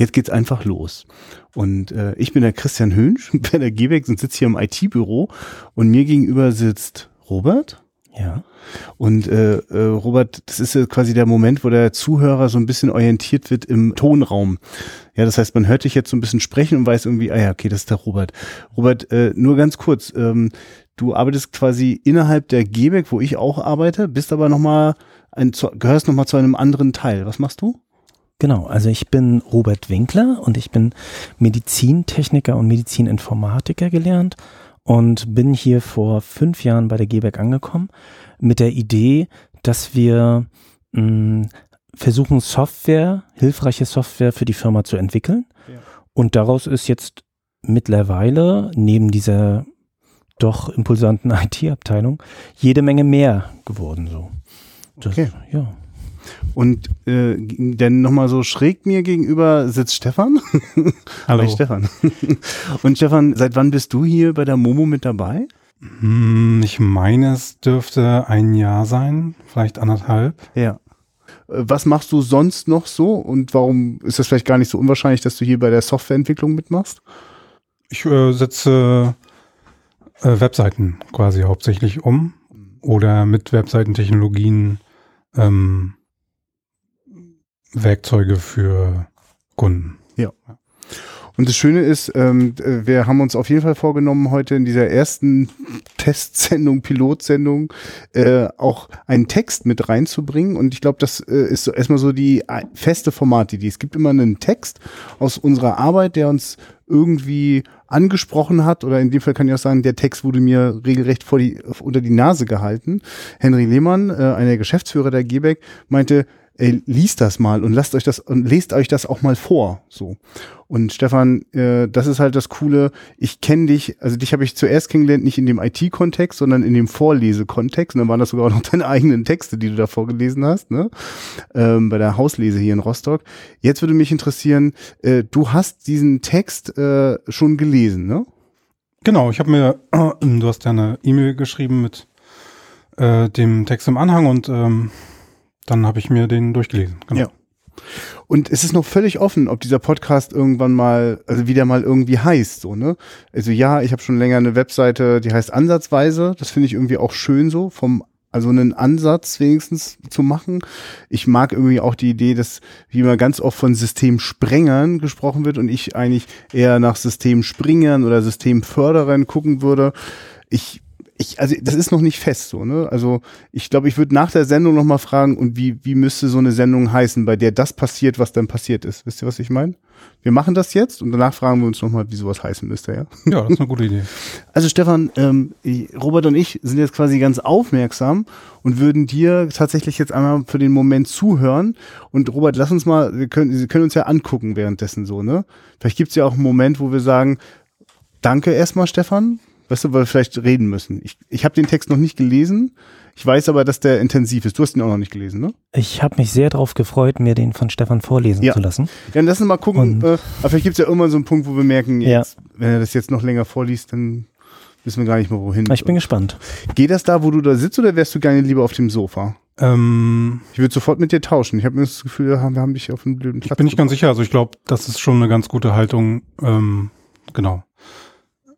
Jetzt geht's einfach los. Und äh, ich bin der Christian Hönsch, bei der GBEX und sitze hier im IT-Büro und mir gegenüber sitzt Robert. Ja. Und äh, äh, Robert, das ist ja quasi der Moment, wo der Zuhörer so ein bisschen orientiert wird im Tonraum. Ja, das heißt, man hört dich jetzt so ein bisschen sprechen und weiß irgendwie, ah ja, okay, das ist der Robert. Robert, äh, nur ganz kurz, ähm, du arbeitest quasi innerhalb der GBEC, wo ich auch arbeite, bist aber nochmal ein, gehörst nochmal zu einem anderen Teil. Was machst du? Genau, also ich bin Robert Winkler und ich bin Medizintechniker und Medizininformatiker gelernt und bin hier vor fünf Jahren bei der GBEC angekommen mit der Idee, dass wir mh, mm, versuchen, Software, hilfreiche Software für die Firma zu entwickeln. Ja. Und daraus ist jetzt mittlerweile neben dieser doch impulsanten IT-Abteilung jede Menge mehr geworden. So. Das, okay. Ja. Und äh, denn nochmal so schräg mir gegenüber sitzt Stefan. Hallo. Hi Stefan. Und Stefan, seit wann bist du hier bei der Momo mit dabei? Hm, ich meine, es dürfte ein Jahr sein, vielleicht anderthalb. Ja. Äh, was machst du sonst noch so und warum ist das vielleicht gar nicht so unwahrscheinlich, dass du hier bei der Softwareentwicklung mitmachst? Ich äh, setze äh, Webseiten quasi hauptsächlich um oder mit Webseitentechnologien ähm, Werkzeuge für Kunden. Ja. Und das Schöne ist, ähm, wir haben uns auf jeden Fall vorgenommen, heute in dieser ersten Testsendung, Pilotsendung, äh, auch einen Text mit reinzubringen. Und ich glaube, das äh, ist so erstmal so die äh, feste Formatidee. Es gibt immer einen Text aus unserer Arbeit, der uns irgendwie angesprochen hat, oder in dem Fall kann ich auch sagen, der Text wurde mir regelrecht vor die, unter die Nase gehalten. Henry Lehmann, äh, einer der Geschäftsführer der GBEC, meinte, ey, liest das mal und lasst euch das und lest euch das auch mal vor. So. Und Stefan, äh, das ist halt das Coole. Ich kenne dich, also dich habe ich zuerst kennengelernt, nicht in dem IT-Kontext, sondern in dem Vorlesekontext. Und dann waren das sogar auch noch deine eigenen Texte, die du da vorgelesen hast, ne? Ähm, bei der Hauslese hier in Rostock. Jetzt würde mich interessieren, äh, du hast diesen Text äh, schon gelesen, ne? Genau, ich habe mir, du hast ja eine E-Mail geschrieben mit äh, dem Text im Anhang und ähm, dann habe ich mir den durchgelesen. Genau. Ja. Und es ist noch völlig offen, ob dieser Podcast irgendwann mal, also wieder mal irgendwie heißt, so, ne? Also ja, ich habe schon länger eine Webseite, die heißt Ansatzweise. Das finde ich irgendwie auch schön so, vom also einen Ansatz wenigstens zu machen. Ich mag irgendwie auch die Idee, dass wie immer ganz oft von Systemsprengern gesprochen wird und ich eigentlich eher nach Systemspringern oder Systemförderern gucken würde. Ich ich, also das ist noch nicht fest so, ne? Also ich glaube, ich würde nach der Sendung nochmal fragen, und wie, wie müsste so eine Sendung heißen, bei der das passiert, was dann passiert ist. Wisst ihr, was ich meine? Wir machen das jetzt und danach fragen wir uns nochmal, wie sowas heißen müsste, ja? Ja, das ist eine gute Idee. Also Stefan, ähm, Robert und ich sind jetzt quasi ganz aufmerksam und würden dir tatsächlich jetzt einmal für den Moment zuhören. Und Robert, lass uns mal, wir können, Sie können uns ja angucken währenddessen so, ne? Vielleicht gibt's ja auch einen Moment, wo wir sagen, danke erstmal, Stefan, Weißt du, weil wir vielleicht reden müssen. Ich, ich habe den Text noch nicht gelesen. Ich weiß aber, dass der intensiv ist. Du hast ihn auch noch nicht gelesen, ne? Ich habe mich sehr darauf gefreut, mir den von Stefan vorlesen ja. zu lassen. Ja, dann lass uns mal gucken. äh, aber vielleicht gibt es ja irgendwann so einen Punkt, wo wir merken, jetzt, ja. wenn er das jetzt noch länger vorliest, dann wissen wir gar nicht mehr, wohin. Ich bin gespannt. Geht das da, wo du da sitzt, oder wärst du gerne lieber auf dem Sofa? Ähm, ich würde sofort mit dir tauschen. Ich habe mir das Gefühl, wir haben, dich auf einem blöden Platz. Ich bin nicht ganz sicher. Also ich glaube, das ist schon eine ganz gute Haltung. Ähm, genau.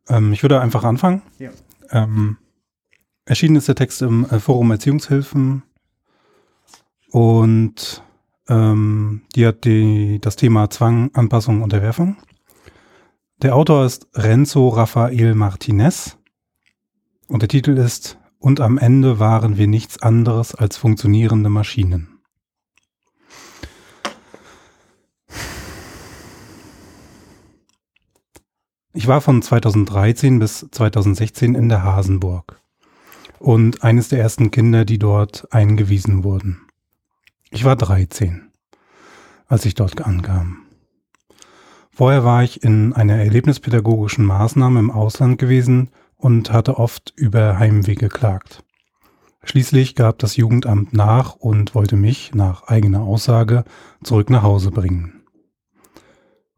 Ähm, ich würde einfach anfangen. Ja. Ähm, erschienen ist der Text im äh, Forum Erziehungshilfen und ähm, die hat die, das Thema Zwang, Anpassung, Unterwerfung. Der Autor ist Renzo Rafael Martinez und der Titel ist Und am Ende waren wir nichts anderes als funktionierende Maschinen. Ich war von 2013 bis 2016 in der Hasenburg und eines der ersten Kinder, die dort eingewiesen wurden. Ich war 13, als ich dort ankam. Vorher war ich in einer erlebnispädagogischen Maßnahme im Ausland gewesen und hatte oft über Heimweh geklagt. Schließlich gab das Jugendamt nach und wollte mich, nach eigener Aussage, zurück nach Hause bringen.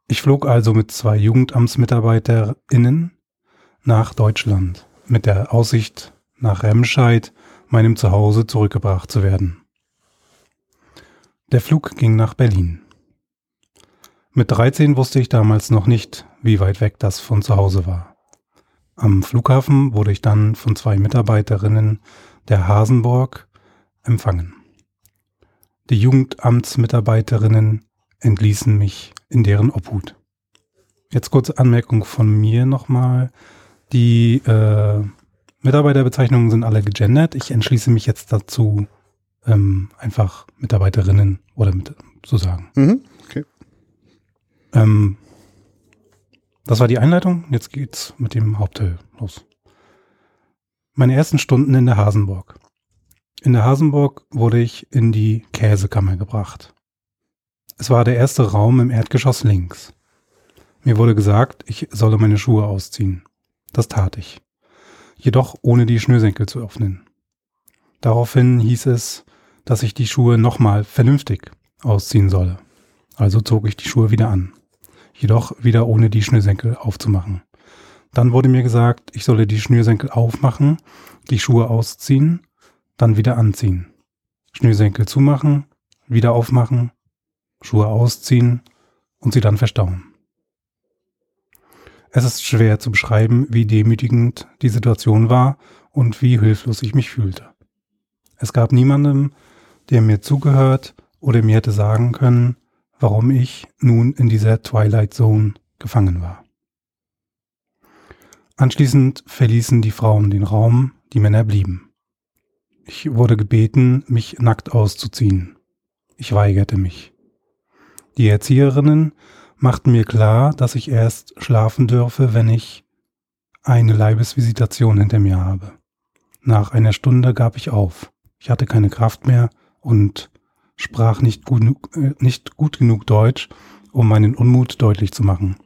Ich flog also mit zwei JugendamtsmitarbeiterInnen nach Deutschland mit der Aussicht, nach Remscheid, meinem Zuhause zurückgebracht zu werden. Der Flug ging nach Berlin. Mit 13 wusste ich damals noch nicht, wie weit weg das von zu Hause war. Am Flughafen wurde ich dann von zwei Mitarbeiterinnen der Hasenburg empfangen. Die Jugendamtsmitarbeiterinnen entließen mich in deren Obhut. Jetzt kurze Anmerkung von mir nochmal. Die äh, Mitarbeiterbezeichnungen sind alle gegendert. Ich entschließe mich jetzt dazu, ähm, einfach Mitarbeiterinnen oder mit zu sagen. Mhm. Okay. Ähm, das war die Einleitung. Jetzt geht's mit dem Hauptteil los. Meine ersten Stunden in der Hasenburg. In der Hasenburg wurde ich in die Käsekammer gebracht. Es war der erste Raum im Erdgeschoss links. Mir wurde gesagt, ich solle meine Schuhe ausziehen. Das tat ich. Jedoch ohne die Schnürsenkel zu öffnen. Daraufhin hieß es, dass ich die Schuhe nochmal vernünftig ausziehen solle. Also zog ich die Schuhe wieder an. Jedoch wieder ohne die Schnürsenkel aufzumachen. Dann wurde mir gesagt, ich solle die Schnürsenkel aufmachen, die Schuhe ausziehen, dann wieder anziehen. Schnürsenkel zumachen, wieder aufmachen, Schuhe ausziehen und sie dann verstauen. Es ist schwer zu beschreiben, wie demütigend die Situation war und wie hilflos ich mich fühlte. Es gab niemanden, der mir zugehört oder mir hätte sagen können, warum ich nun in dieser Twilight Zone gefangen war. Anschließend verließen die Frauen den Raum, die Männer blieben. Ich wurde gebeten, mich nackt auszuziehen. Ich weigerte mich. Die Erzieherinnen machten mir klar, dass ich erst schlafen dürfe, wenn ich eine Leibesvisitation hinter mir habe. Nach einer Stunde gab ich auf. Ich hatte keine Kraft mehr und sprach nicht gut, äh, nicht gut genug Deutsch, um meinen Unmut deutlich zu machen.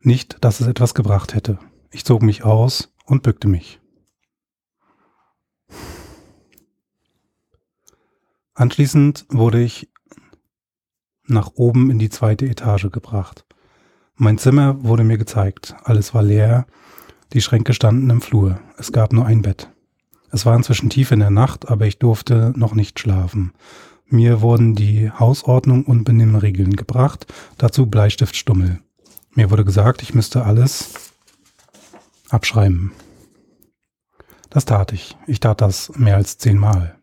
Nicht, dass es etwas gebracht hätte. Ich zog mich aus und bückte mich. Anschließend wurde ich nach oben in die zweite Etage gebracht. Mein Zimmer wurde mir gezeigt. Alles war leer. Die Schränke standen im Flur. Es gab nur ein Bett. Es war inzwischen tief in der Nacht, aber ich durfte noch nicht schlafen. Mir wurden die Hausordnung und Benimmregeln gebracht, dazu Bleistiftstummel. Mir wurde gesagt, ich müsste alles abschreiben. Das tat ich. Ich tat das mehr als zehnmal.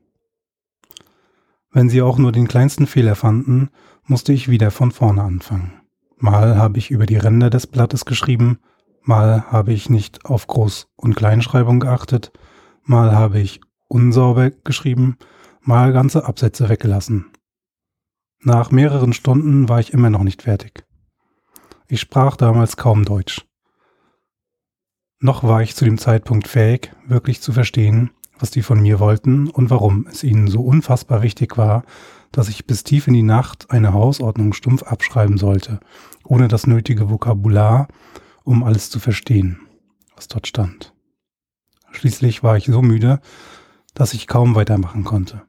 Wenn sie auch nur den kleinsten Fehler fanden, musste ich wieder von vorne anfangen. Mal habe ich über die Ränder des Blattes geschrieben, mal habe ich nicht auf Groß- und Kleinschreibung geachtet, mal habe ich unsauber geschrieben, mal ganze Absätze weggelassen. Nach mehreren Stunden war ich immer noch nicht fertig. Ich sprach damals kaum Deutsch. Noch war ich zu dem Zeitpunkt fähig, wirklich zu verstehen, was die von mir wollten und warum es ihnen so unfassbar wichtig war, dass ich bis tief in die Nacht eine Hausordnung stumpf abschreiben sollte, ohne das nötige Vokabular, um alles zu verstehen, was dort stand. Schließlich war ich so müde, dass ich kaum weitermachen konnte.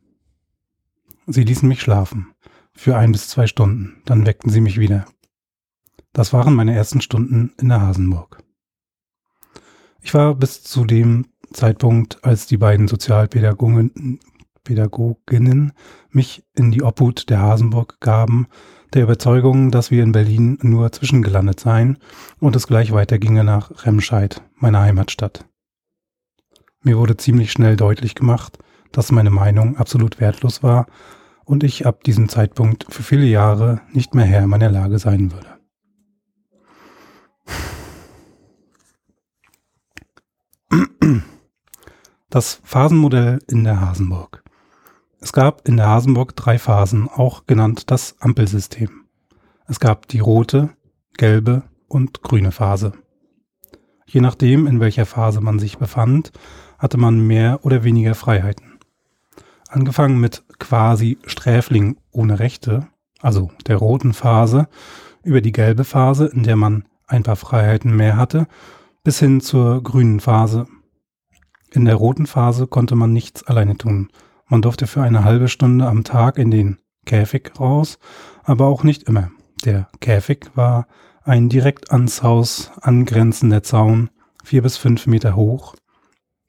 Sie ließen mich schlafen, für ein bis zwei Stunden, dann weckten sie mich wieder. Das waren meine ersten Stunden in der Hasenburg. Ich war bis zu dem Zeitpunkt, als die beiden Sozialpädagogen Pädagoginnen mich in die Obhut der Hasenburg gaben, der Überzeugung, dass wir in Berlin nur zwischengelandet seien und es gleich weiterginge nach Remscheid, meiner Heimatstadt. Mir wurde ziemlich schnell deutlich gemacht, dass meine Meinung absolut wertlos war und ich ab diesem Zeitpunkt für viele Jahre nicht mehr Herr meiner Lage sein würde. Das Phasenmodell in der Hasenburg. Es gab in der Hasenburg drei Phasen, auch genannt das Ampelsystem. Es gab die rote, gelbe und grüne Phase. Je nachdem, in welcher Phase man sich befand, hatte man mehr oder weniger Freiheiten. Angefangen mit quasi Sträfling ohne Rechte, also der roten Phase, über die gelbe Phase, in der man ein paar Freiheiten mehr hatte, bis hin zur grünen Phase. In der roten Phase konnte man nichts alleine tun, man durfte für eine halbe Stunde am Tag in den Käfig raus, aber auch nicht immer. Der Käfig war ein direkt ans Haus angrenzender Zaun, vier bis fünf Meter hoch,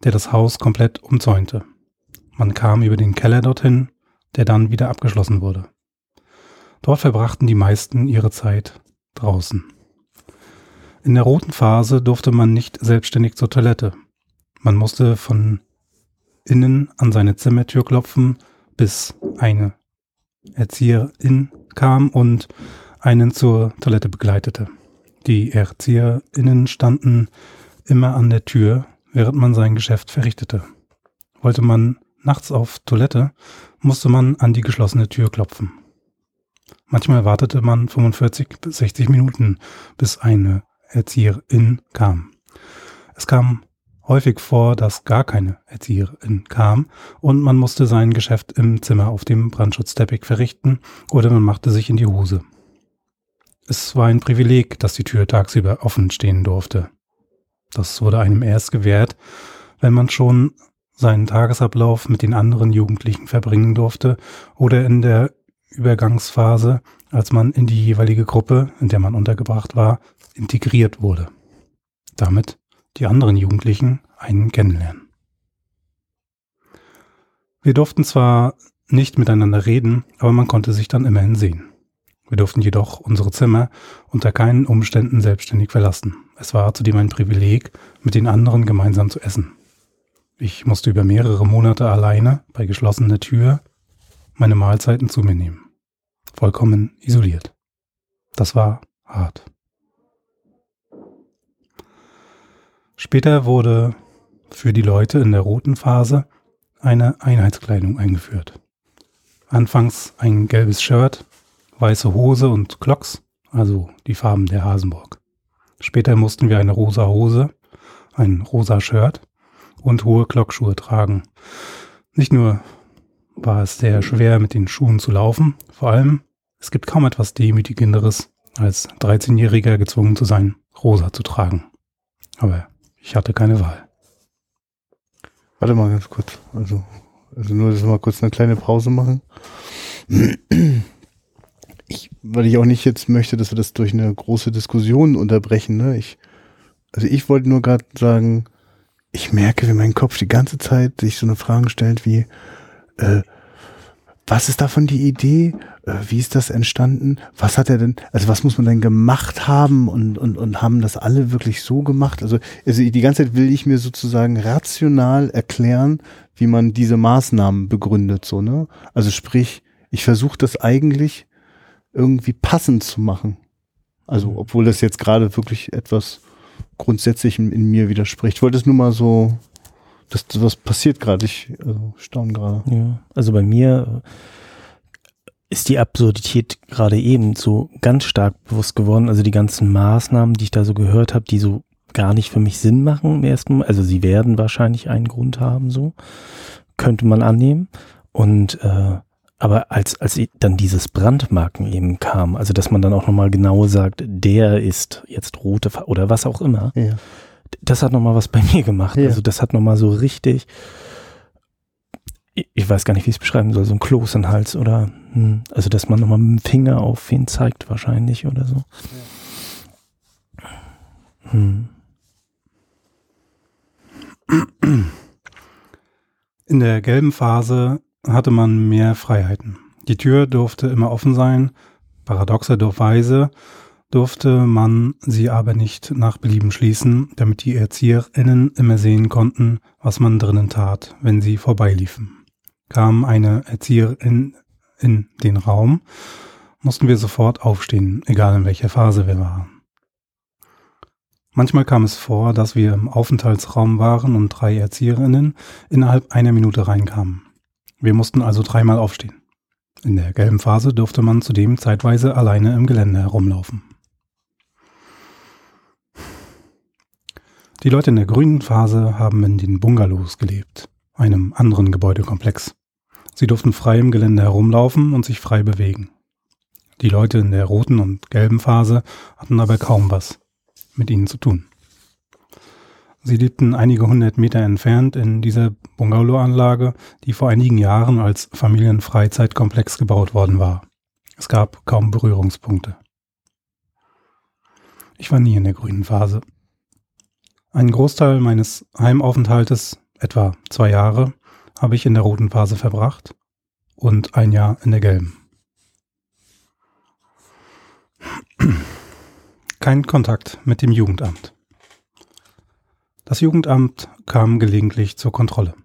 der das Haus komplett umzäunte. Man kam über den Keller dorthin, der dann wieder abgeschlossen wurde. Dort verbrachten die meisten ihre Zeit draußen. In der roten Phase durfte man nicht selbstständig zur Toilette. Man musste von innen an seine Zimmertür klopfen, bis eine Erzieherin kam und einen zur Toilette begleitete. Die ErzieherInnen standen immer an der Tür, während man sein Geschäft verrichtete. Wollte man nachts auf Toilette, musste man an die geschlossene Tür klopfen. Manchmal wartete man 45 bis 60 Minuten, bis eine Erzieherin kam. Es kam häufig vor, dass gar keine Erzieherin kam und man musste sein Geschäft im Zimmer auf dem Brandschutzteppich verrichten oder man machte sich in die Hose. Es war ein Privileg, dass die Tür tagsüber offen stehen durfte. Das wurde einem erst gewährt, wenn man schon seinen Tagesablauf mit den anderen Jugendlichen verbringen durfte oder in der Übergangsphase, als man in die jeweilige Gruppe, in der man untergebracht war, integriert wurde. Damit die anderen Jugendlichen einen kennenlernen. Wir durften zwar nicht miteinander reden, aber man konnte sich dann immerhin sehen. Wir durften jedoch unsere Zimmer unter keinen Umständen selbstständig verlassen. Es war zudem ein Privileg, mit den anderen gemeinsam zu essen. Ich musste über mehrere Monate alleine bei geschlossener Tür meine Mahlzeiten zu mir nehmen. Vollkommen isoliert. Das war hart. Später wurde für die Leute in der roten Phase eine Einheitskleidung eingeführt. Anfangs ein gelbes Shirt, weiße Hose und Clocks, also die Farben der Hasenburg. Später mussten wir eine rosa Hose, ein rosa Shirt und hohe Glockschuhe tragen. Nicht nur war es sehr schwer, mit den Schuhen zu laufen, vor allem, es gibt kaum etwas Demütigenderes, als 13-Jähriger gezwungen zu sein, rosa zu tragen. Aber ich hatte keine Wahl. Warte mal ganz kurz. Also, also nur, dass wir mal kurz eine kleine Pause machen. Ich, weil ich auch nicht jetzt möchte, dass wir das durch eine große Diskussion unterbrechen. Ne? Ich, also ich wollte nur gerade sagen, ich merke, wie mein Kopf die ganze Zeit sich so eine Frage stellt wie, äh, was ist davon die Idee? Äh, wie ist das entstanden? Was hat er denn, also was muss man denn gemacht haben und, und, und haben das alle wirklich so gemacht? Also, also die ganze Zeit will ich mir sozusagen rational erklären, wie man diese Maßnahmen begründet, so, ne? Also sprich, ich versuche das eigentlich irgendwie passend zu machen. Also, obwohl das jetzt gerade wirklich etwas grundsätzlich in, in, mir widerspricht. Ich wollte es nur mal so, dass was passiert gerade. Ich also, staune gerade. Ja, also bei mir ist die Absurdität gerade eben so ganz stark bewusst geworden. Also die ganzen Maßnahmen, die ich da so gehört habe, die so gar nicht für mich Sinn machen im ersten Mal. Also sie werden wahrscheinlich einen Grund haben, so könnte man annehmen. Und äh, aber als, als dann dieses Brandmarken eben kam, also dass man dann auch nochmal genau sagt, der ist jetzt rote oder was auch immer, ja. das hat nochmal was bei mir gemacht. Ja. Also das hat nochmal so richtig, ich weiß gar nicht, wie ich es beschreiben soll, so ein Kloß in den Hals oder, hm, also dass man nochmal mit dem Finger auf ihn zeigt wahrscheinlich oder so. Hm. In der gelben Phase hatte man mehr Freiheiten. Die Tür durfte immer offen sein, paradoxerweise durfte man sie aber nicht nach Belieben schließen, damit die ErzieherInnen immer sehen konnten, was man drinnen tat, wenn sie vorbeiliefen. Kam eine Erzieherin in den Raum, mussten wir sofort aufstehen, egal in welcher Phase wir waren. Manchmal kam es vor, dass wir im Aufenthaltsraum waren und drei Erzieherinnen innerhalb einer Minute reinkamen. Wir mussten also dreimal aufstehen. In der gelben Phase durfte man zudem zeitweise alleine im Gelände herumlaufen. Die Leute in der grünen Phase haben in den Bungalows gelebt, einem anderen Gebäudekomplex. Sie durften frei im Gelände herumlaufen und sich frei bewegen. Die Leute in der roten und gelben Phase hatten aber kaum was mit ihnen zu tun. Sie lebten einige hundert Meter entfernt in dieser Bungalow-Anlage, die vor einigen Jahren als Familienfreizeitkomplex gebaut worden war. Es gab kaum Berührungspunkte. Ich war nie in der grünen Phase. Einen Großteil meines Heimaufenthaltes, etwa zwei Jahre, habe ich in der roten Phase verbracht und ein Jahr in der gelben. Kein Kontakt mit dem Jugendamt. Das Jugendamt kam gelegentlich zur Kontrolle.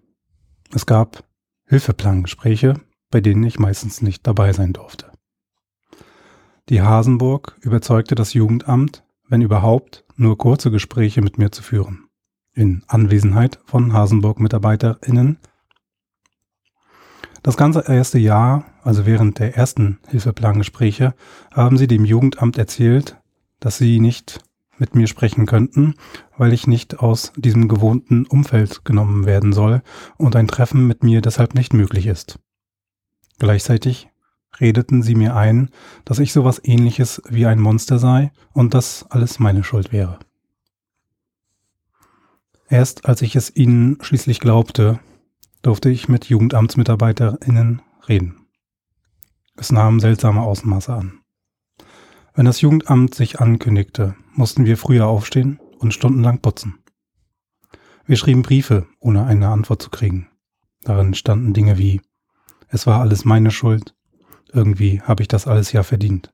Es gab Hilfeplangespräche, bei denen ich meistens nicht dabei sein durfte. Die Hasenburg überzeugte das Jugendamt, wenn überhaupt, nur kurze Gespräche mit mir zu führen. In Anwesenheit von Hasenburg-MitarbeiterInnen. Das ganze erste Jahr, also während der ersten Hilfeplangespräche, haben sie dem Jugendamt erzählt, dass sie nicht mit mir sprechen könnten, weil ich nicht aus diesem gewohnten Umfeld genommen werden soll und ein Treffen mit mir deshalb nicht möglich ist. Gleichzeitig redeten sie mir ein, dass ich sowas ähnliches wie ein Monster sei und dass alles meine Schuld wäre. Erst als ich es ihnen schließlich glaubte, durfte ich mit Jugendamtsmitarbeiterinnen reden. Es nahm seltsame Ausmaße an. Wenn das Jugendamt sich ankündigte, mussten wir früher aufstehen und stundenlang putzen. Wir schrieben Briefe, ohne eine Antwort zu kriegen. Darin standen Dinge wie, es war alles meine Schuld, irgendwie habe ich das alles ja verdient.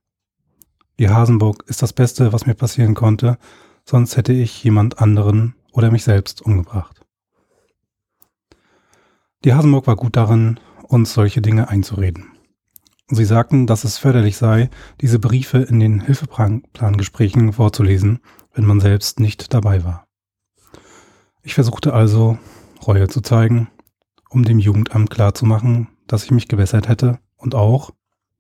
Die Hasenburg ist das Beste, was mir passieren konnte, sonst hätte ich jemand anderen oder mich selbst umgebracht. Die Hasenburg war gut darin, uns solche Dinge einzureden. Sie sagten, dass es förderlich sei, diese Briefe in den Hilfeplangesprächen vorzulesen, wenn man selbst nicht dabei war. Ich versuchte also, Reue zu zeigen, um dem Jugendamt klarzumachen, dass ich mich gebessert hätte und auch,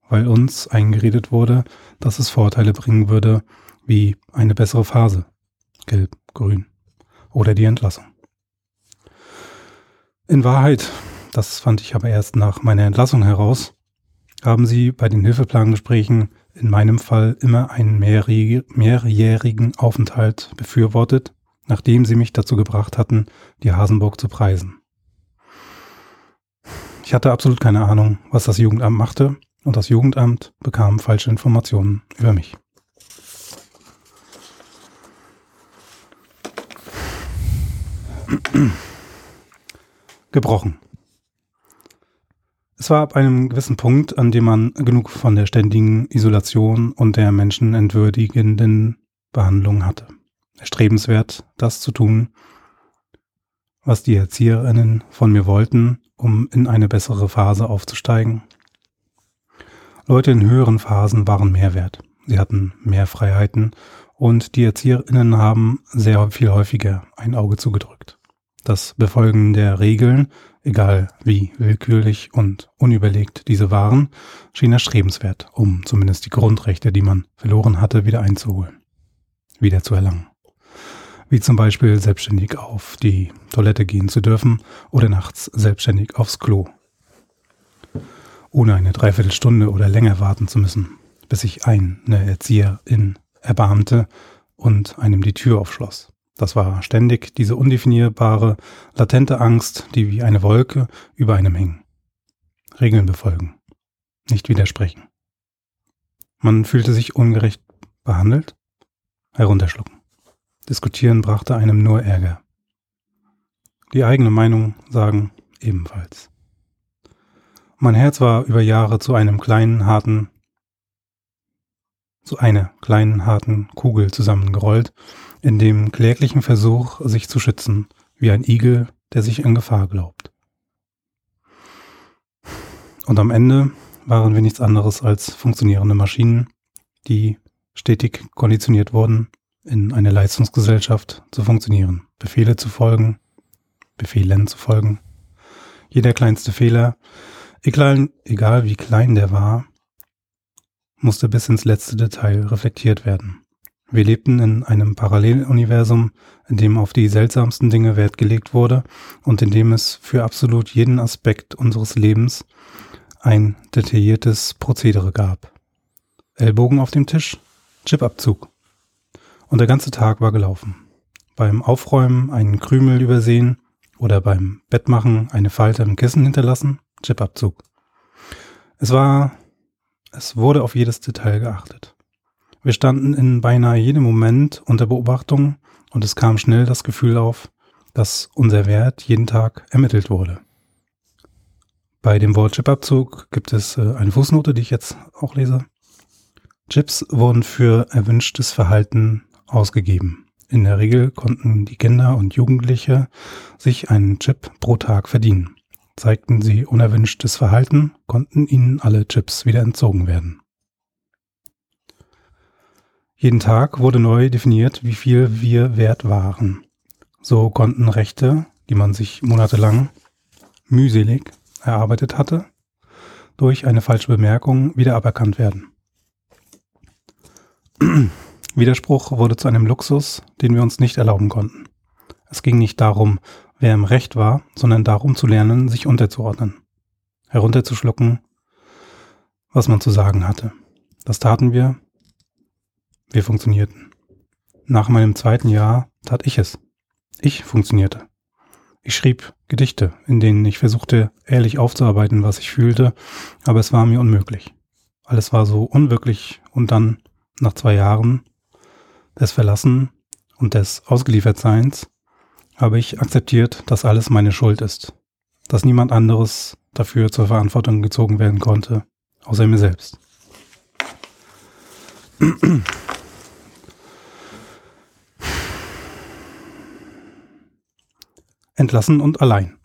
weil uns eingeredet wurde, dass es Vorteile bringen würde, wie eine bessere Phase, gelb, grün, oder die Entlassung. In Wahrheit, das fand ich aber erst nach meiner Entlassung heraus, haben sie bei den Hilfeplangesprächen in meinem Fall immer einen mehrjährigen Aufenthalt befürwortet, nachdem sie mich dazu gebracht hatten, die Hasenburg zu preisen. Ich hatte absolut keine Ahnung, was das Jugendamt machte, und das Jugendamt bekam falsche Informationen über mich. Gebrochen. Es war ab einem gewissen Punkt, an dem man genug von der ständigen Isolation und der menschenentwürdigenden Behandlung hatte. Erstrebenswert, das zu tun, was die Erzieherinnen von mir wollten, um in eine bessere Phase aufzusteigen. Leute in höheren Phasen waren mehr wert. Sie hatten mehr Freiheiten und die Erzieherinnen haben sehr viel häufiger ein Auge zugedrückt. Das Befolgen der Regeln egal wie willkürlich und unüberlegt diese waren, schien erstrebenswert, um zumindest die Grundrechte, die man verloren hatte, wieder einzuholen, wieder zu erlangen. Wie zum Beispiel selbstständig auf die Toilette gehen zu dürfen oder nachts selbstständig aufs Klo. Ohne eine Dreiviertelstunde oder länger warten zu müssen, bis sich eine Erzieherin erbarmte und einem die Tür aufschloss. Das war ständig diese undefinierbare, latente Angst, die wie eine Wolke über einem hing. Regeln befolgen. Nicht widersprechen. Man fühlte sich ungerecht behandelt. Herunterschlucken. Diskutieren brachte einem nur Ärger. Die eigene Meinung sagen ebenfalls. Mein Herz war über Jahre zu einem kleinen, harten, zu einer kleinen, harten Kugel zusammengerollt, in dem kläglichen Versuch, sich zu schützen, wie ein Igel, der sich in Gefahr glaubt. Und am Ende waren wir nichts anderes als funktionierende Maschinen, die stetig konditioniert wurden, in einer Leistungsgesellschaft zu funktionieren, Befehle zu folgen, Befehlen zu folgen. Jeder kleinste Fehler, egal, egal wie klein der war, musste bis ins letzte Detail reflektiert werden. Wir lebten in einem Paralleluniversum, in dem auf die seltsamsten Dinge Wert gelegt wurde und in dem es für absolut jeden Aspekt unseres Lebens ein detailliertes Prozedere gab. Ellbogen auf dem Tisch, Chipabzug. Und der ganze Tag war gelaufen. Beim Aufräumen einen Krümel übersehen oder beim Bettmachen eine Falte im Kissen hinterlassen, Chipabzug. Es war, es wurde auf jedes Detail geachtet. Wir standen in beinahe jedem Moment unter Beobachtung und es kam schnell das Gefühl auf, dass unser Wert jeden Tag ermittelt wurde. Bei dem Wort Chipabzug gibt es äh, eine Fußnote, die ich jetzt auch lese. Chips wurden für erwünschtes Verhalten ausgegeben. In der Regel konnten die Kinder und Jugendliche sich einen Chip pro Tag verdienen. Zeigten sie unerwünschtes Verhalten, konnten ihnen alle Chips wieder entzogen werden. Jeden Tag wurde neu definiert, wie viel wir wert waren. So konnten Rechte, die man sich monatelang mühselig erarbeitet hatte, durch eine falsche Bemerkung wieder aberkannt werden. Widerspruch wurde zu einem Luxus, den wir uns nicht erlauben konnten. Es ging nicht darum, wer im Recht war, sondern darum zu lernen, sich unterzuordnen, herunterzuschlucken, was man zu sagen hatte. Das taten wir. Wir funktionierten. Nach meinem zweiten Jahr tat ich es. Ich funktionierte. Ich schrieb Gedichte, in denen ich versuchte, ehrlich aufzuarbeiten, was ich fühlte, aber es war mir unmöglich. Alles war so unwirklich und dann, nach zwei Jahren des Verlassen und des Ausgeliefertseins, habe ich akzeptiert, dass alles meine Schuld ist, dass niemand anderes dafür zur Verantwortung gezogen werden konnte, außer mir selbst. Entlassen und allein.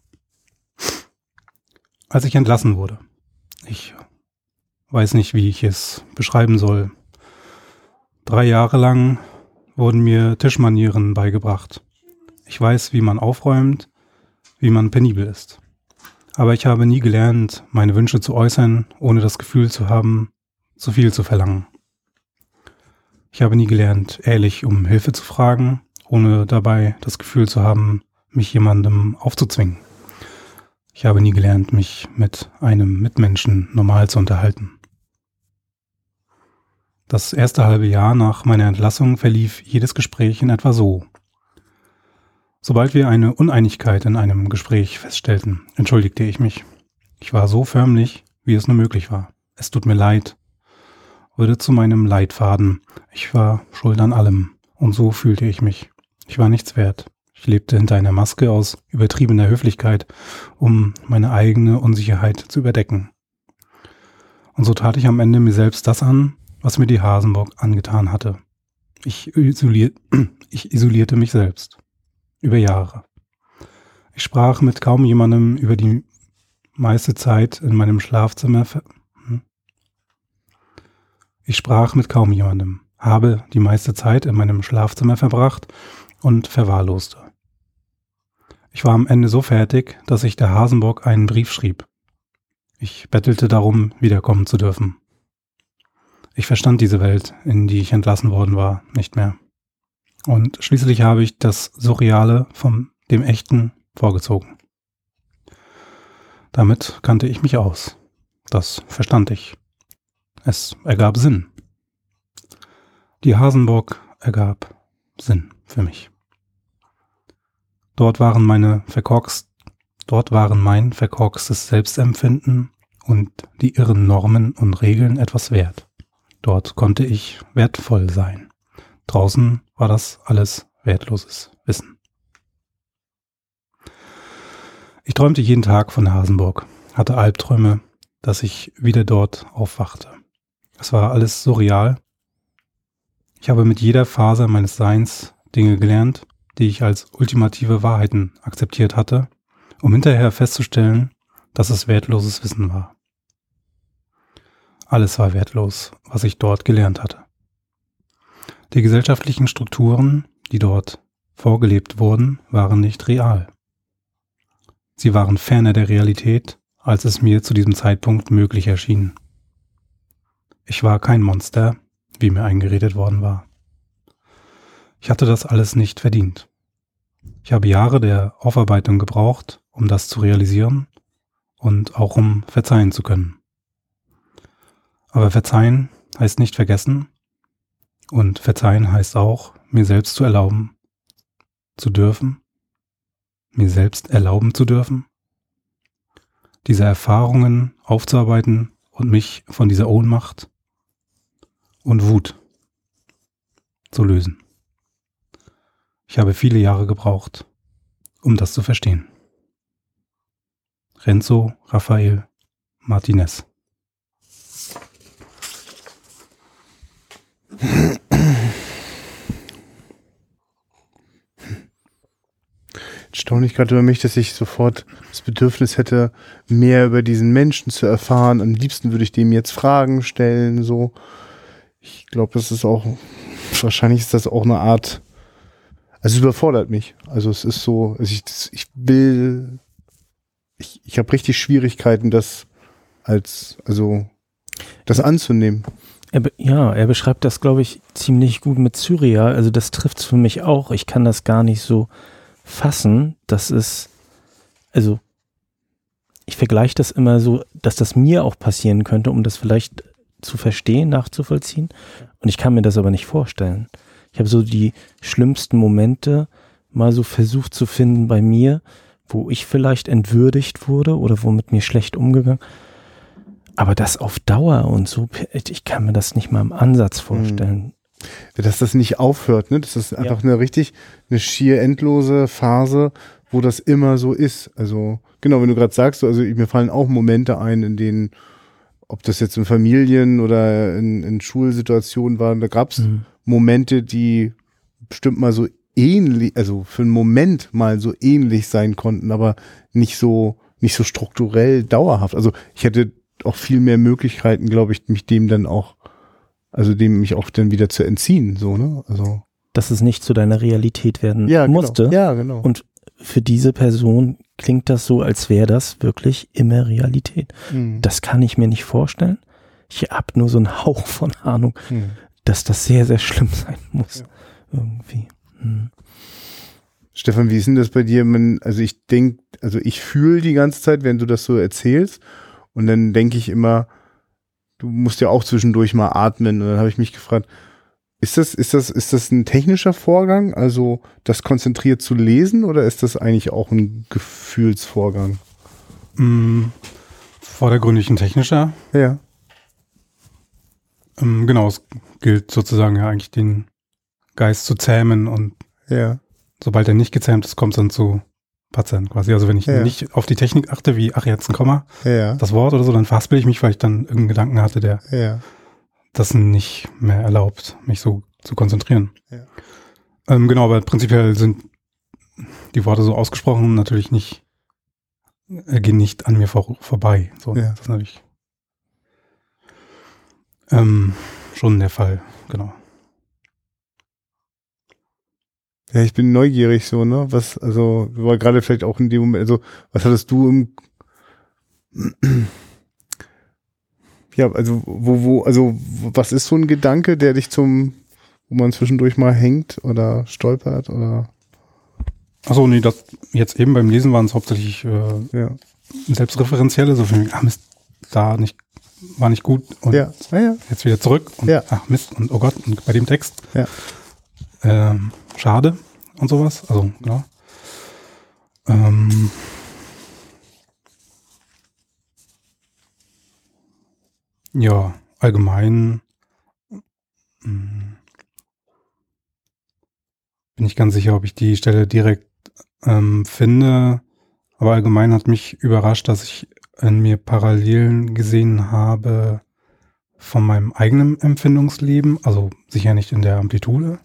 Als ich entlassen wurde, ich weiß nicht, wie ich es beschreiben soll. Drei Jahre lang wurden mir Tischmanieren beigebracht. Ich weiß, wie man aufräumt, wie man penibel ist. Aber ich habe nie gelernt, meine Wünsche zu äußern, ohne das Gefühl zu haben, zu viel zu verlangen. Ich habe nie gelernt, ehrlich um Hilfe zu fragen, ohne dabei das Gefühl zu haben, mich jemandem aufzuzwingen. Ich habe nie gelernt, mich mit einem Mitmenschen normal zu unterhalten. Das erste halbe Jahr nach meiner Entlassung verlief jedes Gespräch in etwa so. Sobald wir eine Uneinigkeit in einem Gespräch feststellten, entschuldigte ich mich. Ich war so förmlich, wie es nur möglich war. Es tut mir leid, wurde zu meinem Leitfaden. Ich war schuld an allem, und so fühlte ich mich. Ich war nichts wert. Ich lebte hinter einer Maske aus übertriebener Höflichkeit, um meine eigene Unsicherheit zu überdecken. Und so tat ich am Ende mir selbst das an, was mir die Hasenburg angetan hatte. Ich, isolier ich isolierte mich selbst. Über Jahre. Ich sprach mit kaum jemandem über die meiste Zeit in meinem Schlafzimmer. Ich sprach mit kaum jemandem, habe die meiste Zeit in meinem Schlafzimmer verbracht und verwahrloste. Ich war am Ende so fertig, dass ich der Hasenbock einen Brief schrieb. Ich bettelte darum, wiederkommen zu dürfen. Ich verstand diese Welt, in die ich entlassen worden war, nicht mehr. Und schließlich habe ich das Surreale vom dem Echten vorgezogen. Damit kannte ich mich aus. Das verstand ich. Es ergab Sinn. Die Hasenburg ergab Sinn für mich. Dort waren meine verkorkst, dort waren mein verkorkstes Selbstempfinden und die irren Normen und Regeln etwas wert. Dort konnte ich wertvoll sein. Draußen war das alles wertloses Wissen. Ich träumte jeden Tag von Hasenburg, hatte Albträume, dass ich wieder dort aufwachte. Es war alles surreal. Ich habe mit jeder Faser meines Seins Dinge gelernt, die ich als ultimative Wahrheiten akzeptiert hatte, um hinterher festzustellen, dass es wertloses Wissen war. Alles war wertlos, was ich dort gelernt hatte. Die gesellschaftlichen Strukturen, die dort vorgelebt wurden, waren nicht real. Sie waren ferner der Realität, als es mir zu diesem Zeitpunkt möglich erschien. Ich war kein Monster, wie mir eingeredet worden war. Ich hatte das alles nicht verdient. Ich habe Jahre der Aufarbeitung gebraucht, um das zu realisieren und auch um verzeihen zu können. Aber verzeihen heißt nicht vergessen und verzeihen heißt auch, mir selbst zu erlauben, zu dürfen, mir selbst erlauben zu dürfen, diese Erfahrungen aufzuarbeiten und mich von dieser Ohnmacht und Wut zu lösen. Ich habe viele Jahre gebraucht, um das zu verstehen. Renzo Rafael Martinez. Jetzt staune ich gerade über mich, dass ich sofort das Bedürfnis hätte, mehr über diesen Menschen zu erfahren. Am liebsten würde ich dem jetzt Fragen stellen, so. Ich glaube, das ist auch, wahrscheinlich ist das auch eine Art, also es überfordert mich. Also es ist so, also ich, ich will, ich, ich habe richtig Schwierigkeiten, das als, also das anzunehmen. Er ja, er beschreibt das, glaube ich, ziemlich gut mit Syria. Also das trifft es für mich auch. Ich kann das gar nicht so fassen. Das ist, also ich vergleiche das immer so, dass das mir auch passieren könnte, um das vielleicht zu verstehen, nachzuvollziehen. Und ich kann mir das aber nicht vorstellen. Ich habe so die schlimmsten Momente mal so versucht zu finden bei mir, wo ich vielleicht entwürdigt wurde oder wo mit mir schlecht umgegangen aber das auf Dauer und so, ich kann mir das nicht mal im Ansatz vorstellen. Dass das nicht aufhört, ne? Das ist einfach ja. eine richtig, eine schier endlose Phase, wo das immer so ist. Also, genau, wenn du gerade sagst, also mir fallen auch Momente ein, in denen, ob das jetzt in Familien oder in, in Schulsituationen waren, da gab es mhm. Momente, die bestimmt mal so ähnlich, also für einen Moment mal so ähnlich sein konnten, aber nicht so, nicht so strukturell dauerhaft. Also ich hätte auch viel mehr Möglichkeiten, glaube ich, mich dem dann auch, also dem mich auch dann wieder zu entziehen, so, ne? Also. Dass es nicht zu deiner Realität werden ja, genau. musste. Genau. Ja, genau. Und für diese Person klingt das so, als wäre das wirklich immer Realität. Mhm. Das kann ich mir nicht vorstellen. Ich habe nur so einen Hauch von Ahnung, mhm. dass das sehr, sehr schlimm sein muss. Ja. Irgendwie. Mhm. Stefan, wie ist denn das bei dir? also ich denke, also ich fühle die ganze Zeit, wenn du das so erzählst und dann denke ich immer, du musst ja auch zwischendurch mal atmen. Und dann habe ich mich gefragt, ist das, ist das, ist das ein technischer Vorgang, also das konzentriert zu lesen, oder ist das eigentlich auch ein Gefühlsvorgang? Mm, vordergründig ein technischer. Ja. Ähm, genau, es gilt sozusagen ja eigentlich den Geist zu zähmen und ja. sobald er nicht gezähmt ist, kommt es dann zu Patzern quasi. Also wenn ich ja. nicht auf die Technik achte, wie, ach, jetzt ein Komma, ja. das Wort oder so, dann verhaspel ich mich, weil ich dann irgendeinen Gedanken hatte, der ja. Das nicht mehr erlaubt, mich so zu konzentrieren. Ja. Ähm, genau, aber prinzipiell sind die Worte so ausgesprochen natürlich nicht, äh, gehen nicht an mir vor, vorbei. So, ja. das ist natürlich ähm, schon der Fall, genau. Ja, ich bin neugierig so, ne? Was, also, war gerade vielleicht auch in dem Moment, also, was hattest du im Ja, also, wo, wo, also, was ist so ein Gedanke, der dich zum, wo man zwischendurch mal hängt oder stolpert oder? Achso, nee, das jetzt eben beim Lesen waren es hauptsächlich äh, ja. selbstreferenzielle, so von, ah Mist, da nicht, war nicht gut und ja. Ja, ja. jetzt wieder zurück und ja. ach Mist und oh Gott, und bei dem Text. Ja. Ähm, schade und sowas. Also, ja. Ähm, ja, allgemein hm, bin ich ganz sicher, ob ich die Stelle direkt ähm, finde. Aber allgemein hat mich überrascht, dass ich in mir Parallelen gesehen habe von meinem eigenen Empfindungsleben. Also sicher nicht in der Amplitude.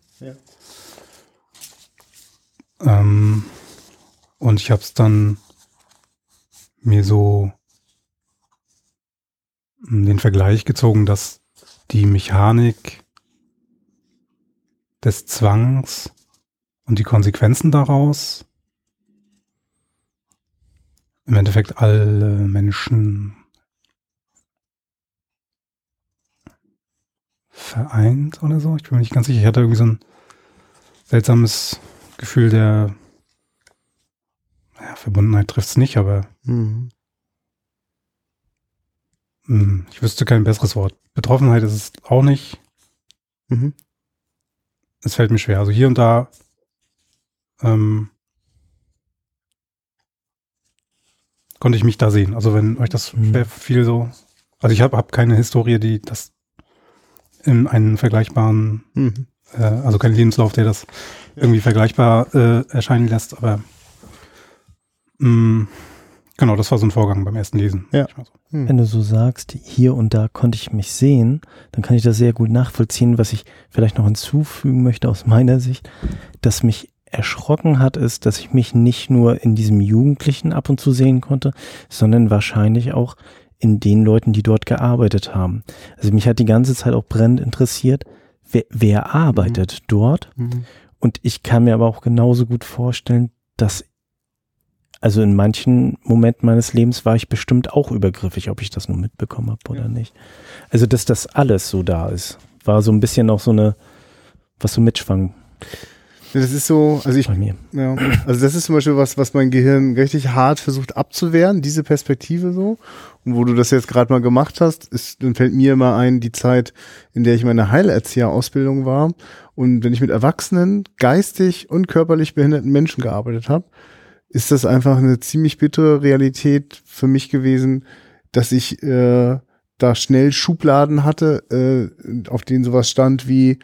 Ähm, und ich habe es dann mir so den Vergleich gezogen, dass die Mechanik des Zwangs und die Konsequenzen daraus im Endeffekt alle Menschen vereint oder so. Ich bin mir nicht ganz sicher. Ich hatte irgendwie so ein seltsames Gefühl der ja, Verbundenheit trifft es nicht, aber mhm. Hm, ich wüsste kein besseres Wort. Betroffenheit ist es auch nicht. Mhm. Es fällt mir schwer. Also hier und da ähm, konnte ich mich da sehen. Also wenn euch das mhm. viel so, also ich habe hab keine Historie, die das in einen vergleichbaren, mhm. äh, also kein Lebenslauf, der das irgendwie vergleichbar äh, erscheinen lässt, aber mh, mm, genau, das war so ein Vorgang beim ersten Lesen. Ja. So. Hm. Wenn du so sagst, hier und da konnte ich mich sehen, dann kann ich das sehr gut nachvollziehen, was ich vielleicht noch hinzufügen möchte aus meiner Sicht, dass mich erschrocken hat, ist, dass ich mich nicht nur in diesem Jugendlichen ab und zu sehen konnte, sondern wahrscheinlich auch in den Leuten, die dort gearbeitet haben. Also mich hat die ganze Zeit auch brennend interessiert, wer, wer arbeitet mhm. dort. Mhm. Und ich kann mir aber auch genauso gut vorstellen, dass also in manchen Momenten meines Lebens war ich bestimmt auch übergriffig, ob ich das nur mitbekommen habe oder ja. nicht. Also dass das alles so da ist, war so ein bisschen auch so eine, was so mitschwang. Das ist so, also ich, ja, also das ist zum Beispiel was, was mein Gehirn richtig hart versucht abzuwehren, diese Perspektive so. Und wo du das jetzt gerade mal gemacht hast, ist, dann fällt mir immer ein, die Zeit, in der ich meine Heilerzieherausbildung war. Und wenn ich mit Erwachsenen, geistig und körperlich behinderten Menschen gearbeitet habe, ist das einfach eine ziemlich bittere Realität für mich gewesen, dass ich äh, da schnell Schubladen hatte, äh, auf denen sowas stand wie,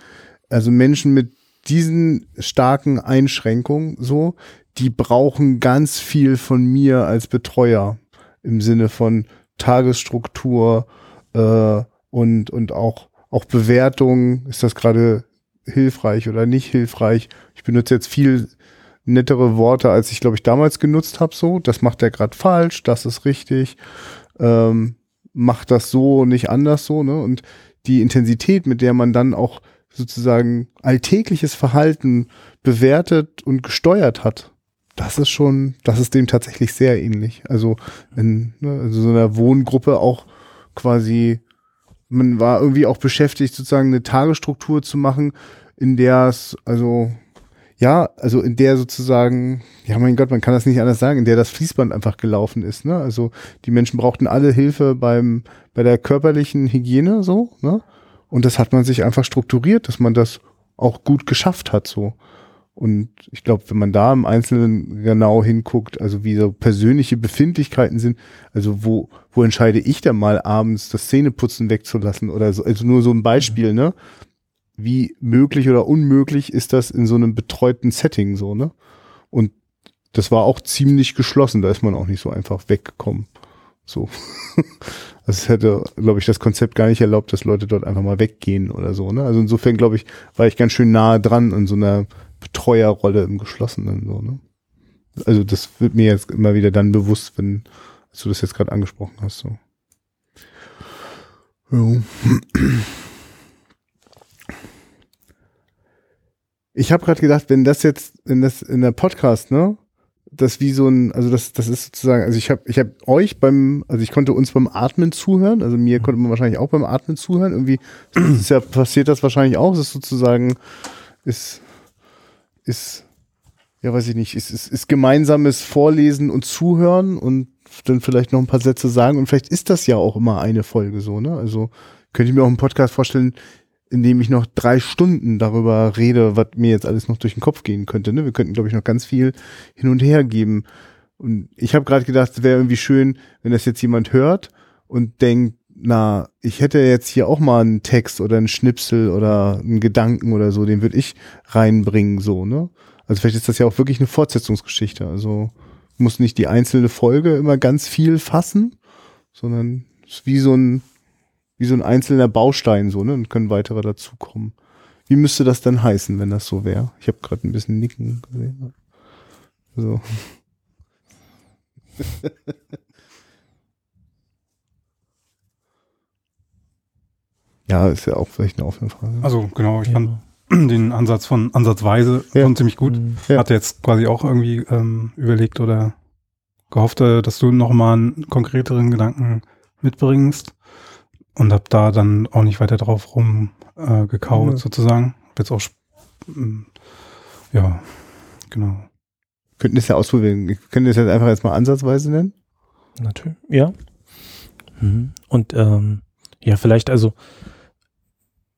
also Menschen mit diesen starken Einschränkungen so, die brauchen ganz viel von mir als Betreuer im Sinne von Tagesstruktur äh, und, und auch, auch Bewertung. Ist das gerade hilfreich oder nicht hilfreich? Ich benutze jetzt viel nettere Worte, als ich, glaube ich, damals genutzt habe. So, das macht er gerade falsch, das ist richtig. Ähm, macht das so, nicht anders so. Ne? Und die Intensität, mit der man dann auch sozusagen alltägliches Verhalten bewertet und gesteuert hat, das ist schon, das ist dem tatsächlich sehr ähnlich. Also in ne, also so einer Wohngruppe auch quasi, man war irgendwie auch beschäftigt, sozusagen eine Tagesstruktur zu machen, in der es, also ja, also in der sozusagen, ja mein Gott, man kann das nicht anders sagen, in der das Fließband einfach gelaufen ist. Ne? Also die Menschen brauchten alle Hilfe beim bei der körperlichen Hygiene so, ne? Und das hat man sich einfach strukturiert, dass man das auch gut geschafft hat so. Und ich glaube, wenn man da im Einzelnen genau hinguckt, also wie so persönliche Befindlichkeiten sind, also wo, wo entscheide ich denn mal abends das Zähneputzen wegzulassen oder so, also nur so ein Beispiel, ne? Wie möglich oder unmöglich ist das in so einem betreuten Setting so, ne? Und das war auch ziemlich geschlossen, da ist man auch nicht so einfach weggekommen. So. Also es hätte, glaube ich, das Konzept gar nicht erlaubt, dass Leute dort einfach mal weggehen oder so. Ne? Also insofern, glaube ich, war ich ganz schön nahe dran in so einer Betreuerrolle im Geschlossenen. So, ne? Also das wird mir jetzt immer wieder dann bewusst, wenn du das jetzt gerade angesprochen hast. So. Ja. Ich habe gerade gedacht, wenn das jetzt, wenn das in der Podcast, ne, das wie so ein, also das, das ist sozusagen, also ich habe ich hab euch beim, also ich konnte uns beim Atmen zuhören, also mir konnte man wahrscheinlich auch beim Atmen zuhören. Irgendwie ist ja, passiert das wahrscheinlich auch. Es ist sozusagen, ist, ist, ja weiß ich nicht, ist, ist, ist gemeinsames Vorlesen und Zuhören und dann vielleicht noch ein paar Sätze sagen. Und vielleicht ist das ja auch immer eine Folge so, ne? Also könnte ich mir auch einen Podcast vorstellen, in dem ich noch drei Stunden darüber rede, was mir jetzt alles noch durch den Kopf gehen könnte. Ne? Wir könnten, glaube ich, noch ganz viel hin und her geben. Und ich habe gerade gedacht, es wäre irgendwie schön, wenn das jetzt jemand hört und denkt, na, ich hätte jetzt hier auch mal einen Text oder einen Schnipsel oder einen Gedanken oder so, den würde ich reinbringen, so, ne? Also vielleicht ist das ja auch wirklich eine Fortsetzungsgeschichte. Also muss nicht die einzelne Folge immer ganz viel fassen, sondern ist wie so ein wie so ein einzelner Baustein so, ne? Und können weitere dazukommen. Wie müsste das denn heißen, wenn das so wäre? Ich habe gerade ein bisschen Nicken gesehen. So. ja, ist ja auch vielleicht eine offene Frage. Also genau, ich ja. fand den Ansatz von Ansatzweise ja. schon ziemlich gut. Mhm. Ja. Hatte jetzt quasi auch irgendwie ähm, überlegt oder gehofft, äh, dass du nochmal einen konkreteren Gedanken mitbringst und habe da dann auch nicht weiter drauf rumgekaut äh, ja. sozusagen. Jetzt auch mm, ja, genau. Könnten das ja ausprobieren. Können das jetzt einfach jetzt mal ansatzweise nennen. Natürlich, ja. Mhm. Und ähm, ja, vielleicht also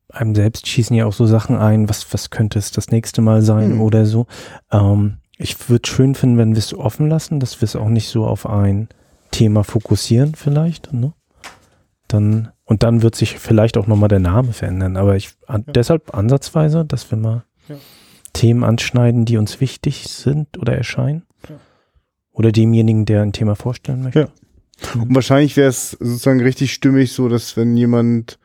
einem selbst schießen ja auch so Sachen ein, was, was könnte es das nächste Mal sein mhm. oder so. Ähm, ich würde schön finden, wenn wir es offen lassen, dass wir es auch nicht so auf ein Thema fokussieren vielleicht. Ne? Dann und dann wird sich vielleicht auch nochmal der Name verändern. Aber ich ja. deshalb ansatzweise, dass wir mal ja. Themen anschneiden, die uns wichtig sind oder erscheinen. Ja. Oder demjenigen, der ein Thema vorstellen möchte. Und wahrscheinlich wäre es sozusagen richtig stimmig, so dass wenn jemand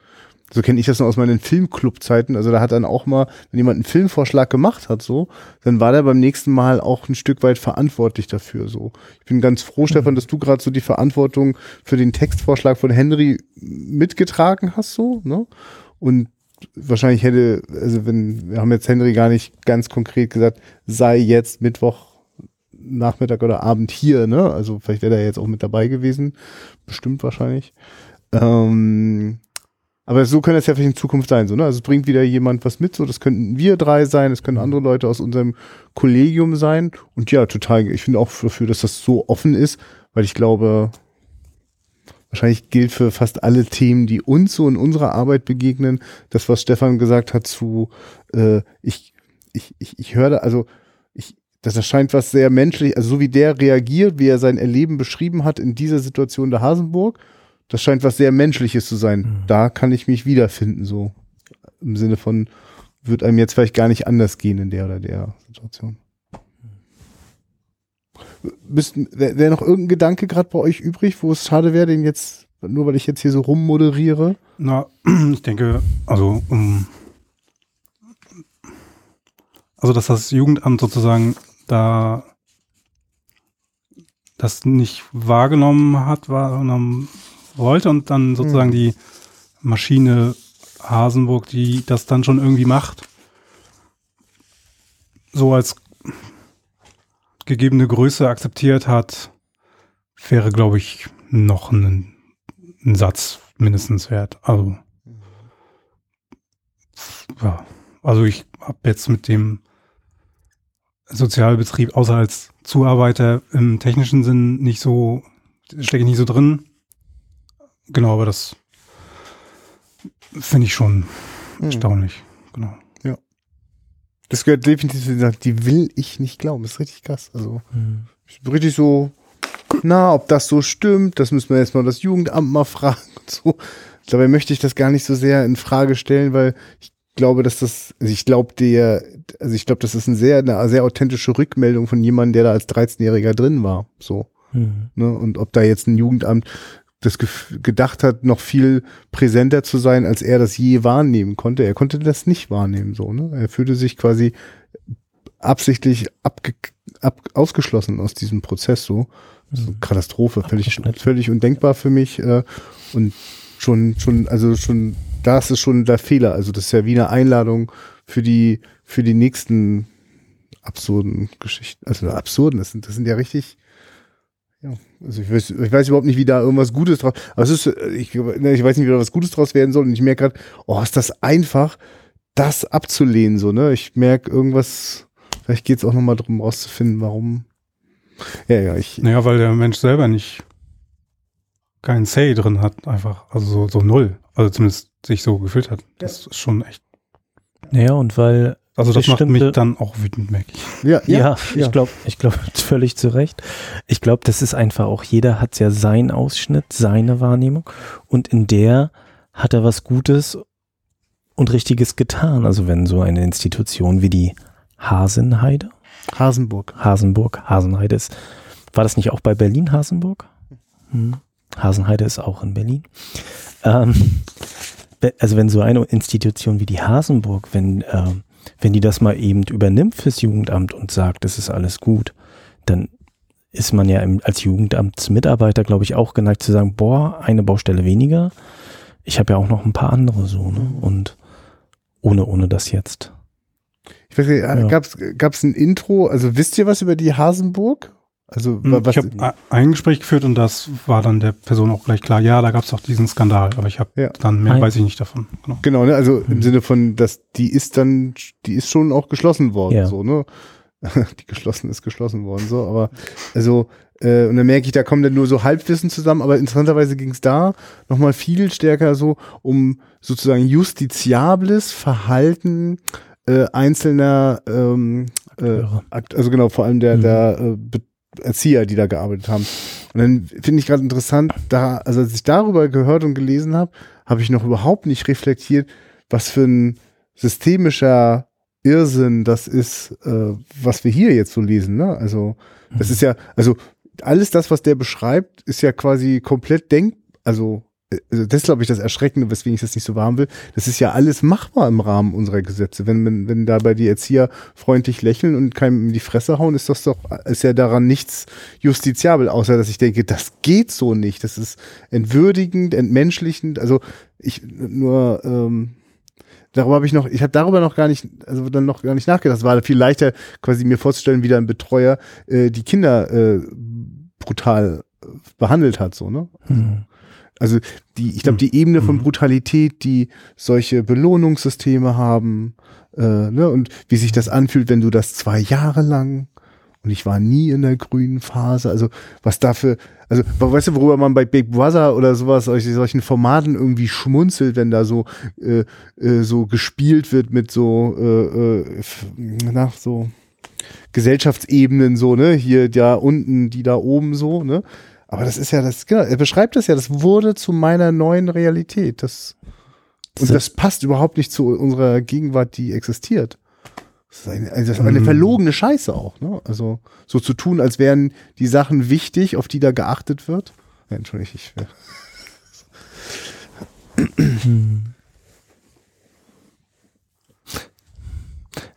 so kenne ich das noch aus meinen Filmclub-Zeiten. Also da hat dann auch mal, wenn jemand einen Filmvorschlag gemacht hat, so, dann war der beim nächsten Mal auch ein Stück weit verantwortlich dafür. So, ich bin ganz froh, Stefan, dass du gerade so die Verantwortung für den Textvorschlag von Henry mitgetragen hast, so, ne? Und wahrscheinlich hätte, also wenn, wir haben jetzt Henry gar nicht ganz konkret gesagt, sei jetzt Mittwoch Nachmittag oder Abend hier, ne? Also vielleicht wäre er jetzt auch mit dabei gewesen. Bestimmt wahrscheinlich. Ähm, aber so könnte es ja vielleicht in Zukunft sein, so, ne? Also es bringt wieder jemand was mit, so, das könnten wir drei sein, es können andere Leute aus unserem Kollegium sein. Und ja, total, ich finde auch dafür, dass das so offen ist, weil ich glaube, wahrscheinlich gilt für fast alle Themen, die uns so in unserer Arbeit begegnen, das, was Stefan gesagt hat zu, äh, ich, ich, ich, ich höre also ich, das erscheint was sehr menschlich, also so wie der reagiert, wie er sein Erleben beschrieben hat in dieser Situation der Hasenburg, das scheint was sehr Menschliches zu sein. Mhm. Da kann ich mich wiederfinden, so im Sinne von, wird einem jetzt vielleicht gar nicht anders gehen in der oder der Situation. Wäre wär noch irgendein Gedanke gerade bei euch übrig, wo es schade wäre, den jetzt, nur weil ich jetzt hier so rummoderiere? Na, ich denke, also um, also dass das Jugendamt sozusagen da das nicht wahrgenommen hat, wahrgenommen wollte und dann sozusagen mhm. die Maschine Hasenburg, die das dann schon irgendwie macht, so als gegebene Größe akzeptiert hat, wäre, glaube ich, noch ein, ein Satz mindestens wert. Also, ja, also ich habe jetzt mit dem Sozialbetrieb, außer als Zuarbeiter im technischen Sinn, nicht so, stecke ich nicht so drin. Genau, aber das finde ich schon hm. erstaunlich. Genau. Ja. Das gehört definitiv zu dieser, die will ich nicht glauben. Das ist richtig krass. Also, hm. richtig so, na, ob das so stimmt, das müssen wir jetzt mal das Jugendamt mal fragen und so. Dabei möchte ich das gar nicht so sehr in Frage stellen, weil ich glaube, dass das, also ich glaube der, also ich glaube, das ist ein sehr, eine sehr authentische Rückmeldung von jemandem, der da als 13-Jähriger drin war. So. Mhm. Ne? Und ob da jetzt ein Jugendamt das gedacht hat, noch viel präsenter zu sein, als er das je wahrnehmen konnte. Er konnte das nicht wahrnehmen, so, ne? Er fühlte sich quasi absichtlich abge ab ausgeschlossen aus diesem Prozess, so. mhm. Katastrophe, völlig, völlig undenkbar für mich, äh, und schon, schon, also schon, da ist es schon der Fehler. Also das ist ja wie eine Einladung für die, für die nächsten absurden Geschichten. Also absurden, das sind, das sind ja richtig, also ich weiß, ich weiß überhaupt nicht, wie da irgendwas Gutes draus. Aber es ist, ich, ne, ich weiß nicht, wie da was Gutes draus werden soll. Und ich merke gerade, oh, ist das einfach, das abzulehnen, so, ne? Ich merke irgendwas, vielleicht geht es auch nochmal darum, rauszufinden, warum. Ja, ja, ich. Naja, weil der Mensch selber nicht keinen Say drin hat, einfach. Also so, so null. Also zumindest sich so gefühlt hat. Das ja. ist schon echt. Naja, und weil also das macht mich dann auch wütend, merke ich. Ja, ja, ja ich glaube, ich glaube völlig zu Recht. Ich glaube, das ist einfach auch, jeder hat ja seinen Ausschnitt, seine Wahrnehmung und in der hat er was Gutes und Richtiges getan. Also wenn so eine Institution wie die Hasenheide, Hasenburg, Hasenburg, Hasenheide ist, war das nicht auch bei Berlin Hasenburg? Hm. Hasenheide ist auch in Berlin. Ähm, also wenn so eine Institution wie die Hasenburg, wenn ähm, wenn die das mal eben übernimmt fürs Jugendamt und sagt, das ist alles gut, dann ist man ja im, als Jugendamtsmitarbeiter, glaube ich, auch geneigt zu sagen, boah, eine Baustelle weniger. Ich habe ja auch noch ein paar andere so, ne? Und ohne, ohne das jetzt. Ich weiß nicht, ja. gab es ein Intro? Also wisst ihr was über die Hasenburg? Also hm, was, ich habe ein Gespräch geführt und das war dann der Person auch gleich klar. Ja, da gab es auch diesen Skandal, aber ich habe ja. dann mehr Nein. weiß ich nicht davon. Genau, genau ne? also mhm. im Sinne von, dass die ist dann, die ist schon auch geschlossen worden, ja. so ne? die geschlossen ist geschlossen worden, so. Aber also äh, und dann merke ich, da kommen dann nur so Halbwissen zusammen. Aber interessanterweise ging es da nochmal viel stärker so um sozusagen justiziables Verhalten äh, einzelner ähm, äh, also genau, vor allem der, mhm. der äh, Erzieher, die da gearbeitet haben. Und dann finde ich gerade interessant, da, also als ich darüber gehört und gelesen habe, habe ich noch überhaupt nicht reflektiert, was für ein systemischer Irrsinn das ist, äh, was wir hier jetzt so lesen. Ne? Also das mhm. ist ja, also alles das, was der beschreibt, ist ja quasi komplett denk, also also das ist, glaube ich, das Erschreckende, weswegen ich das nicht so warm will. Das ist ja alles machbar im Rahmen unserer Gesetze. Wenn, wenn, wenn dabei die Erzieher freundlich lächeln und keinem in die Fresse hauen, ist das doch, ist ja daran nichts justiziabel, außer dass ich denke, das geht so nicht. Das ist entwürdigend, entmenschlichend. Also ich nur, ähm, darüber habe ich noch, ich habe darüber noch gar nicht, also dann noch gar nicht nachgedacht. Es war viel leichter, quasi mir vorzustellen, wie da ein Betreuer äh, die Kinder äh, brutal behandelt hat, so, ne? Hm. Also die, ich glaube, die Ebene von Mhm. Brutalität, die solche Belohnungssysteme haben, äh, ne, und wie sich das anfühlt, wenn du das zwei Jahre lang und ich war nie in der grünen Phase, also was dafür, also weißt du, worüber man bei Big Brother oder sowas, solche, solchen Formaten irgendwie schmunzelt, wenn da so äh, äh, so gespielt wird mit so äh, äh, nach so Gesellschaftsebenen so, ne, hier da unten, die da oben so, ne? Aber das ist ja das, genau, er beschreibt das ja, das wurde zu meiner neuen Realität. Das, und das passt überhaupt nicht zu unserer Gegenwart, die existiert. Das ist eine, also das ist eine Mhm. verlogene Scheiße auch, ne? Also so zu tun, als wären die Sachen wichtig, auf die da geachtet wird. Ja, Entschuldigung, ich Hm.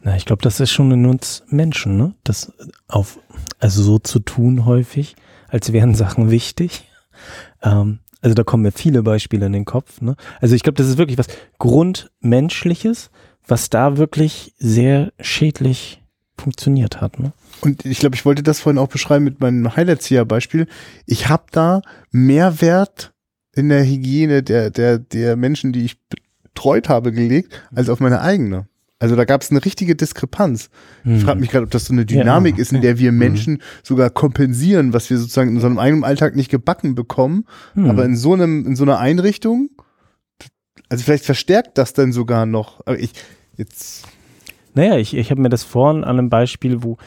Na, ich glaube, das ist schon in uns Menschen, ne? Das auf, also so zu tun häufig, als wären Sachen wichtig. Ähm, also da kommen mir viele Beispiele in den Kopf, ne? Also ich glaube, das ist wirklich was Grundmenschliches, was da wirklich sehr schädlich funktioniert hat, ne? Und ich glaube, ich wollte das vorhin auch beschreiben mit meinem Heilerzieher-Beispiel. Ich habe da Mehrwert in der Hygiene der, der, der Menschen, die ich betreut habe, gelegt, als auf meine eigene. Also da gab es eine richtige Diskrepanz. Ich frage mich gerade, ob das so eine Dynamik ist, in der wir Menschen sogar kompensieren, was wir sozusagen in unserem eigenen Alltag nicht gebacken bekommen. Hm. Aber in so einem, in so einer Einrichtung, also vielleicht verstärkt das dann sogar noch. Aber ich, jetzt, Naja, ich, ich habe mir das vorhin an einem Beispiel, wo,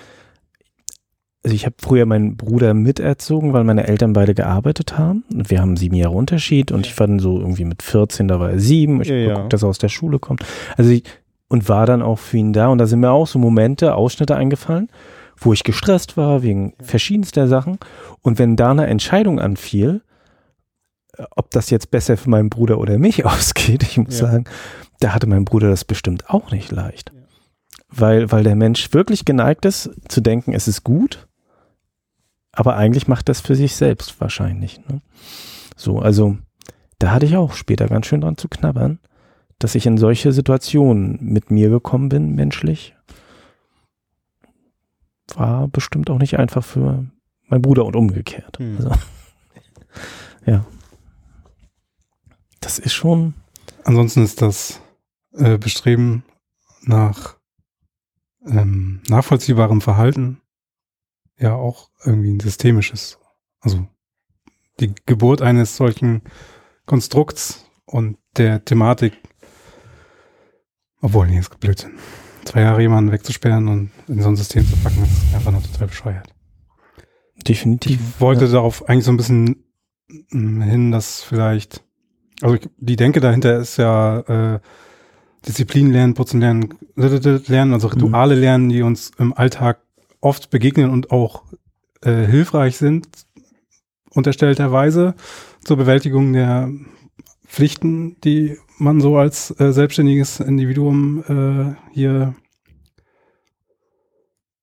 also ich habe früher meinen Bruder miterzogen, weil meine Eltern beide gearbeitet haben. Und wir haben sieben Jahre Unterschied und ich war dann so irgendwie mit 14, da war er sieben. Ich Ja, hab ja. geguckt, dass er aus der Schule kommt. Also ich, und war dann auch für ihn da. Und da sind mir auch so Momente, Ausschnitte eingefallen, wo ich gestresst war wegen verschiedenster Sachen. Und wenn da eine Entscheidung anfiel, äh, ob das jetzt besser für meinen Bruder oder mich ausgeht, ich muss Ja. sagen, da hatte mein Bruder das bestimmt auch nicht leicht. Weil, weil der Mensch wirklich geneigt ist, zu denken, es ist gut, aber eigentlich macht das für sich selbst wahrscheinlich. Ne? So, also da hatte ich auch später ganz schön dran zu knabbern, dass ich in solche Situationen mit mir gekommen bin, menschlich. War bestimmt auch nicht einfach für meinen Bruder und umgekehrt. Hm. Also, ja. Das ist schon. Ansonsten ist das äh, Bestreben nach ähm, nachvollziehbarem Verhalten ja auch irgendwie ein systemisches. Also die Geburt eines solchen Konstrukts und der Thematik, obwohl, nee, ist Blödsinn. Zwei Jahre jemanden wegzusperren und in so ein System zu packen, ist einfach nur total bescheuert. Definitiv. Ich wollte darauf eigentlich so ein bisschen mm, hin, dass vielleicht, also ich, die Denke dahinter ist ja äh, Disziplin lernen, Putzen lernen, lernen, also Rituale lernen, die uns im Alltag oft begegnen und auch äh, hilfreich sind, unterstellterweise zur Bewältigung der Pflichten, die man so als äh, selbstständiges Individuum äh, hier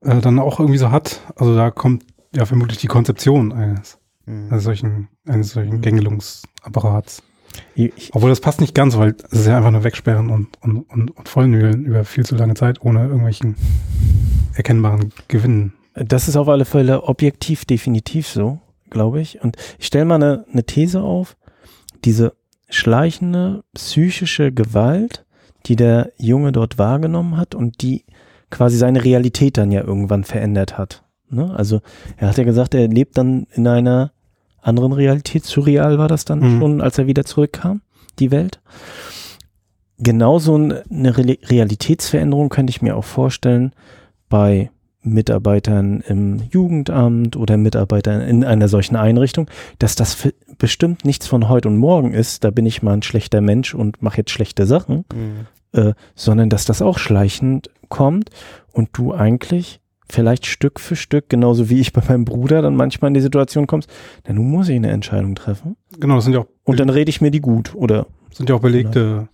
äh, dann auch irgendwie so hat. Also da kommt ja vermutlich die Konzeption eines, eines solchen, eines solchen Mhm. Gängelungsapparats. Ich, Obwohl das passt nicht ganz, weil es ist ja einfach nur wegsperren und, und, und, und vollnügeln über viel zu lange Zeit ohne irgendwelchen erkennbaren Gewinn. Das ist auf alle Fälle objektiv definitiv so, glaube ich. Und ich stelle mal eine, eine These auf. Diese schleichende psychische Gewalt, die der Junge dort wahrgenommen hat und die quasi seine Realität dann ja irgendwann verändert hat. Ne? Also er hat ja gesagt, er lebt dann in einer anderen Realität. Surreal war das dann Mhm. schon, als er wieder zurückkam, die Welt. Genauso eine Re Realitätsveränderung könnte ich mir auch vorstellen bei Mitarbeitern im Jugendamt oder Mitarbeitern in einer solchen Einrichtung, dass das für- bestimmt nichts von heute und morgen ist, da bin ich mal ein schlechter Mensch und mache jetzt schlechte Sachen, Mhm. äh, sondern dass das auch schleichend kommt und du eigentlich vielleicht Stück für Stück, genauso wie ich bei meinem Bruder dann manchmal in die Situation kommst, na nun muss ich eine Entscheidung treffen. Genau, das sind ja auch, Und dann rede ich mir die gut, oder? sind ja auch belegte,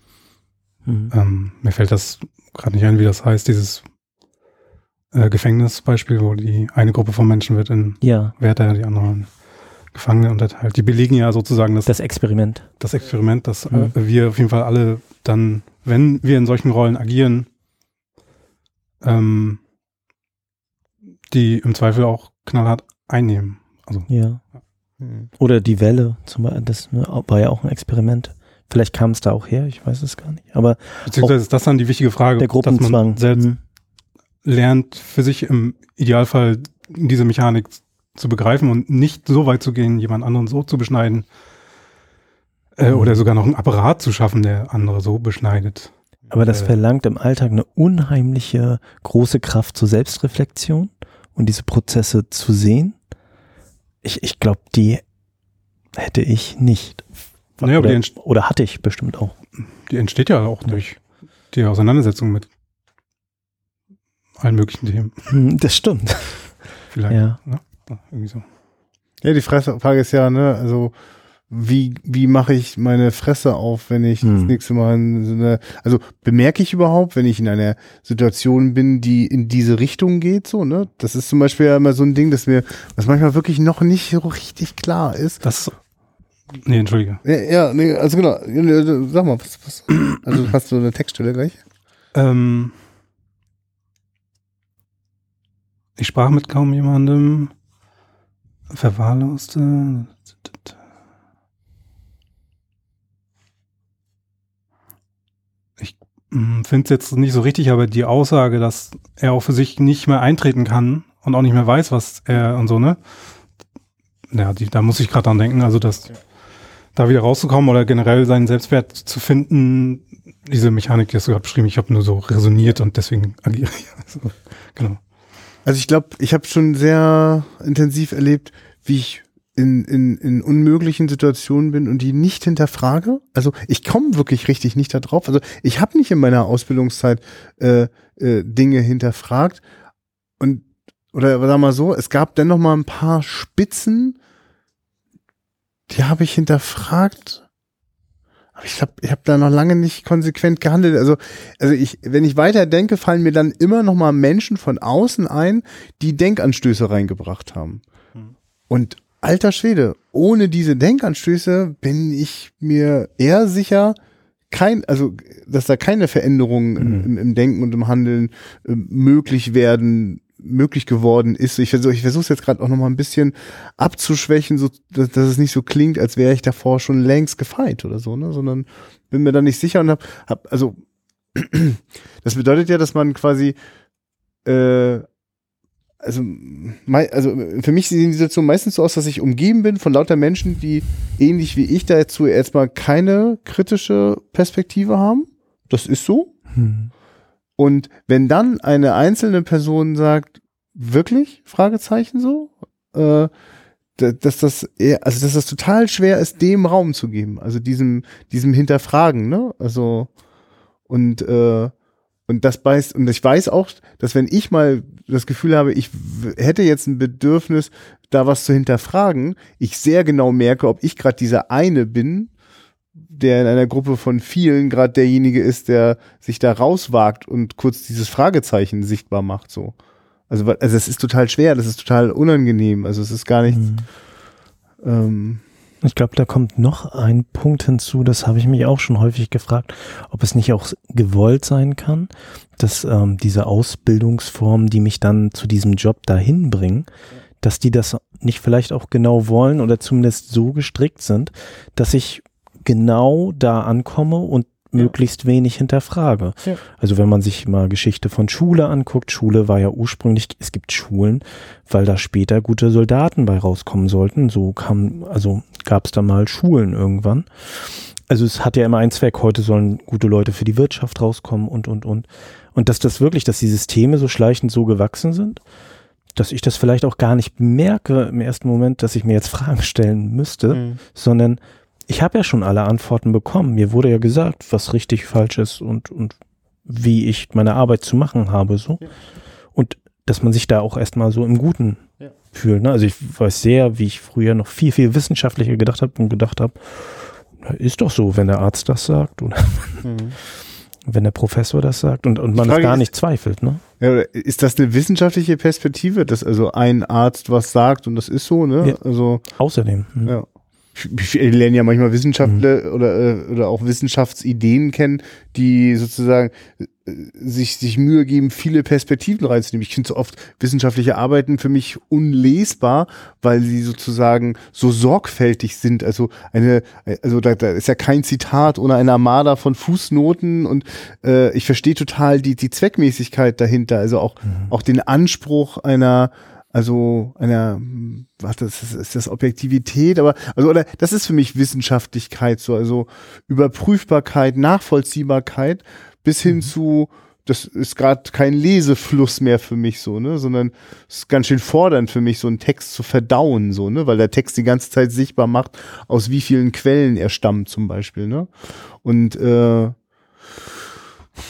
Mhm. ähm, mir fällt das gerade nicht ein, wie das heißt, dieses äh, Gefängnisbeispiel, wo die eine Gruppe von Menschen wird in Ja, Wärter, die andere in Gefangene unterteilt. Die belegen ja sozusagen das, das Experiment. das Experiment, dass Mhm. äh, wir auf jeden Fall alle dann, wenn wir in solchen Rollen agieren, ähm, die im Zweifel auch knallhart einnehmen. Also Ja. Hm. Oder die Welle, zum Beispiel, das ne, war ja auch ein Experiment. Vielleicht kam es da auch her, ich weiß es gar nicht. Aber beziehungsweise ist das dann die wichtige Frage, der dass man selbst Mhm. lernt, für sich im Idealfall diese Mechanik zu begreifen und nicht so weit zu gehen, jemand anderen so zu beschneiden. Äh, Mhm. Oder sogar noch einen Apparat zu schaffen, der andere so beschneidet. Aber das Äh, verlangt im Alltag eine unheimliche große Kraft zur Selbstreflexion und diese Prozesse zu sehen. Ich, ich glaube, die hätte ich nicht. Naja, oder, oder hatte ich bestimmt auch. die entsteht ja auch durch die Auseinandersetzung mit allen möglichen Themen. Hm, Das stimmt. Vielleicht. Ja. Ne? Ja, irgendwie so. Ja, die Fresse- Frage ist ja, ne, also wie, wie mache ich meine Fresse auf, wenn ich das Hm. nächste Mal in so eine, also bemerke ich überhaupt, wenn ich in einer Situation bin, die in diese Richtung geht, so, ne? Das ist zum Beispiel ja immer so ein Ding, das mir, was manchmal wirklich noch nicht so richtig klar ist. Das. Nee, entschuldige. Ja, ja nee, also genau, sag mal, was, was, also hast du eine Textstelle gleich? Ähm, ich sprach mit kaum jemandem. Verwahrloste. Ich finde es jetzt nicht so richtig, aber die Aussage, dass er auch für sich nicht mehr eintreten kann und auch nicht mehr weiß, was er und so, ne? Ja, die, da muss ich gerade dran denken, also dass da wieder rauszukommen oder generell seinen Selbstwert zu finden, diese Mechanik, die hast du gerade beschrieben, ich habe nur so resoniert und deswegen agiere ich. Also, genau. Also ich glaube, ich habe schon sehr intensiv erlebt, wie ich in, in, in unmöglichen Situationen bin und die nicht hinterfrage. Also ich komme wirklich richtig nicht da drauf. Also ich habe nicht in meiner Ausbildungszeit äh, äh, Dinge hinterfragt und oder sag mal so, es gab dennoch mal ein paar Spitzen, die habe ich hinterfragt. Aber ich glaube, ich habe da noch lange nicht konsequent gehandelt. Also, also ich, wenn ich weiter denke, fallen mir dann immer noch mal Menschen von außen ein, die Denkanstöße reingebracht haben. Hm. Und alter Schwede, ohne diese Denkanstöße bin ich mir eher sicher, kein, also, dass da keine Veränderungen Mhm. im, im, im Denken und im Handeln äh, möglich werden, möglich geworden ist. Ich versuche ich es jetzt gerade auch noch mal ein bisschen abzuschwächen, so dass, dass es nicht so klingt, als wäre ich davor schon längst gefeit oder so, ne, sondern bin mir da nicht sicher und hab, hab also das bedeutet ja, dass man quasi äh, also, also für mich sieht die Situation meistens so aus, dass ich umgeben bin von lauter Menschen, die ähnlich wie ich dazu erstmal keine kritische Perspektive haben. Das ist so. Hm. Und wenn dann eine einzelne Person sagt, wirklich? Fragezeichen so, äh, da- dass das eher, also dass das total schwer ist, dem Raum zu geben, also diesem, diesem Hinterfragen, ne? Also und äh, und das beißt, und ich weiß auch, dass wenn ich mal das Gefühl habe, ich hätte jetzt ein Bedürfnis, da was zu hinterfragen, ich sehr genau merke, ob ich gerade dieser eine bin, der in einer Gruppe von vielen gerade derjenige ist, der sich da rauswagt und kurz dieses Fragezeichen sichtbar macht, so. Also, also es ist total schwer, das ist total unangenehm, also es ist gar nicht, Hm. ähm, Ich glaube, da kommt noch ein Punkt hinzu, das habe ich mich auch schon häufig gefragt, ob es nicht auch gewollt sein kann, dass ähm, diese Ausbildungsformen, die mich dann zu diesem Job dahin bringen, dass die das nicht vielleicht auch genau wollen oder zumindest so gestrickt sind, dass ich genau da ankomme und möglichst wenig hinterfrage. Ja. Also wenn man sich mal Geschichte von Schule anguckt, Schule war ja ursprünglich, es gibt Schulen, weil da später gute Soldaten bei rauskommen sollten. So kam, also gab es da mal Schulen irgendwann. Also es hat ja immer einen Zweck, heute sollen gute Leute für die Wirtschaft rauskommen und, und, und. Und dass das wirklich, dass die Systeme so schleichend so gewachsen sind, dass ich das vielleicht auch gar nicht merke im ersten Moment, dass ich mir jetzt Fragen stellen müsste, Mhm. sondern ich habe ja schon alle Antworten bekommen. Mir wurde ja gesagt, was richtig falsch ist und, und wie ich meine Arbeit zu machen habe. So. Ja. Und dass man sich da auch erstmal so im Guten Ja. fühlt. Ne? Also ich weiß sehr, wie ich früher noch viel, viel wissenschaftlicher gedacht habe und gedacht habe, ist doch so, wenn der Arzt das sagt oder Mhm. wenn der Professor das sagt und, und man es gar ist- nicht zweifelt. Ne? Ja, oder ist das eine wissenschaftliche Perspektive, dass also ein Arzt was sagt und das ist so, ne? Ja. Also Außerdem. hm. Ja. Wir lernen ja manchmal Wissenschaftler Mhm. oder, äh, oder auch Wissenschaftsideen kennen, die sozusagen äh, sich, sich Mühe geben, viele Perspektiven reinzunehmen. Ich finde so oft wissenschaftliche Arbeiten für mich unlesbar, weil sie sozusagen so sorgfältig sind. Also eine, also da, da ist ja kein Zitat ohne eine Armada von Fußnoten und äh, ich verstehe total die, die Zweckmäßigkeit dahinter. Also auch, auch den Anspruch einer also einer, was das ist, ist das Objektivität, aber also oder das ist für mich Wissenschaftlichkeit so, also Überprüfbarkeit, Nachvollziehbarkeit bis hin zu das ist gerade kein Lesefluss mehr für mich so, ne, sondern es ist ganz schön fordernd für mich so einen Text zu verdauen so, ne, weil der Text die ganze Zeit sichtbar macht, aus wie vielen Quellen er stammt zum Beispiel, ne, und äh,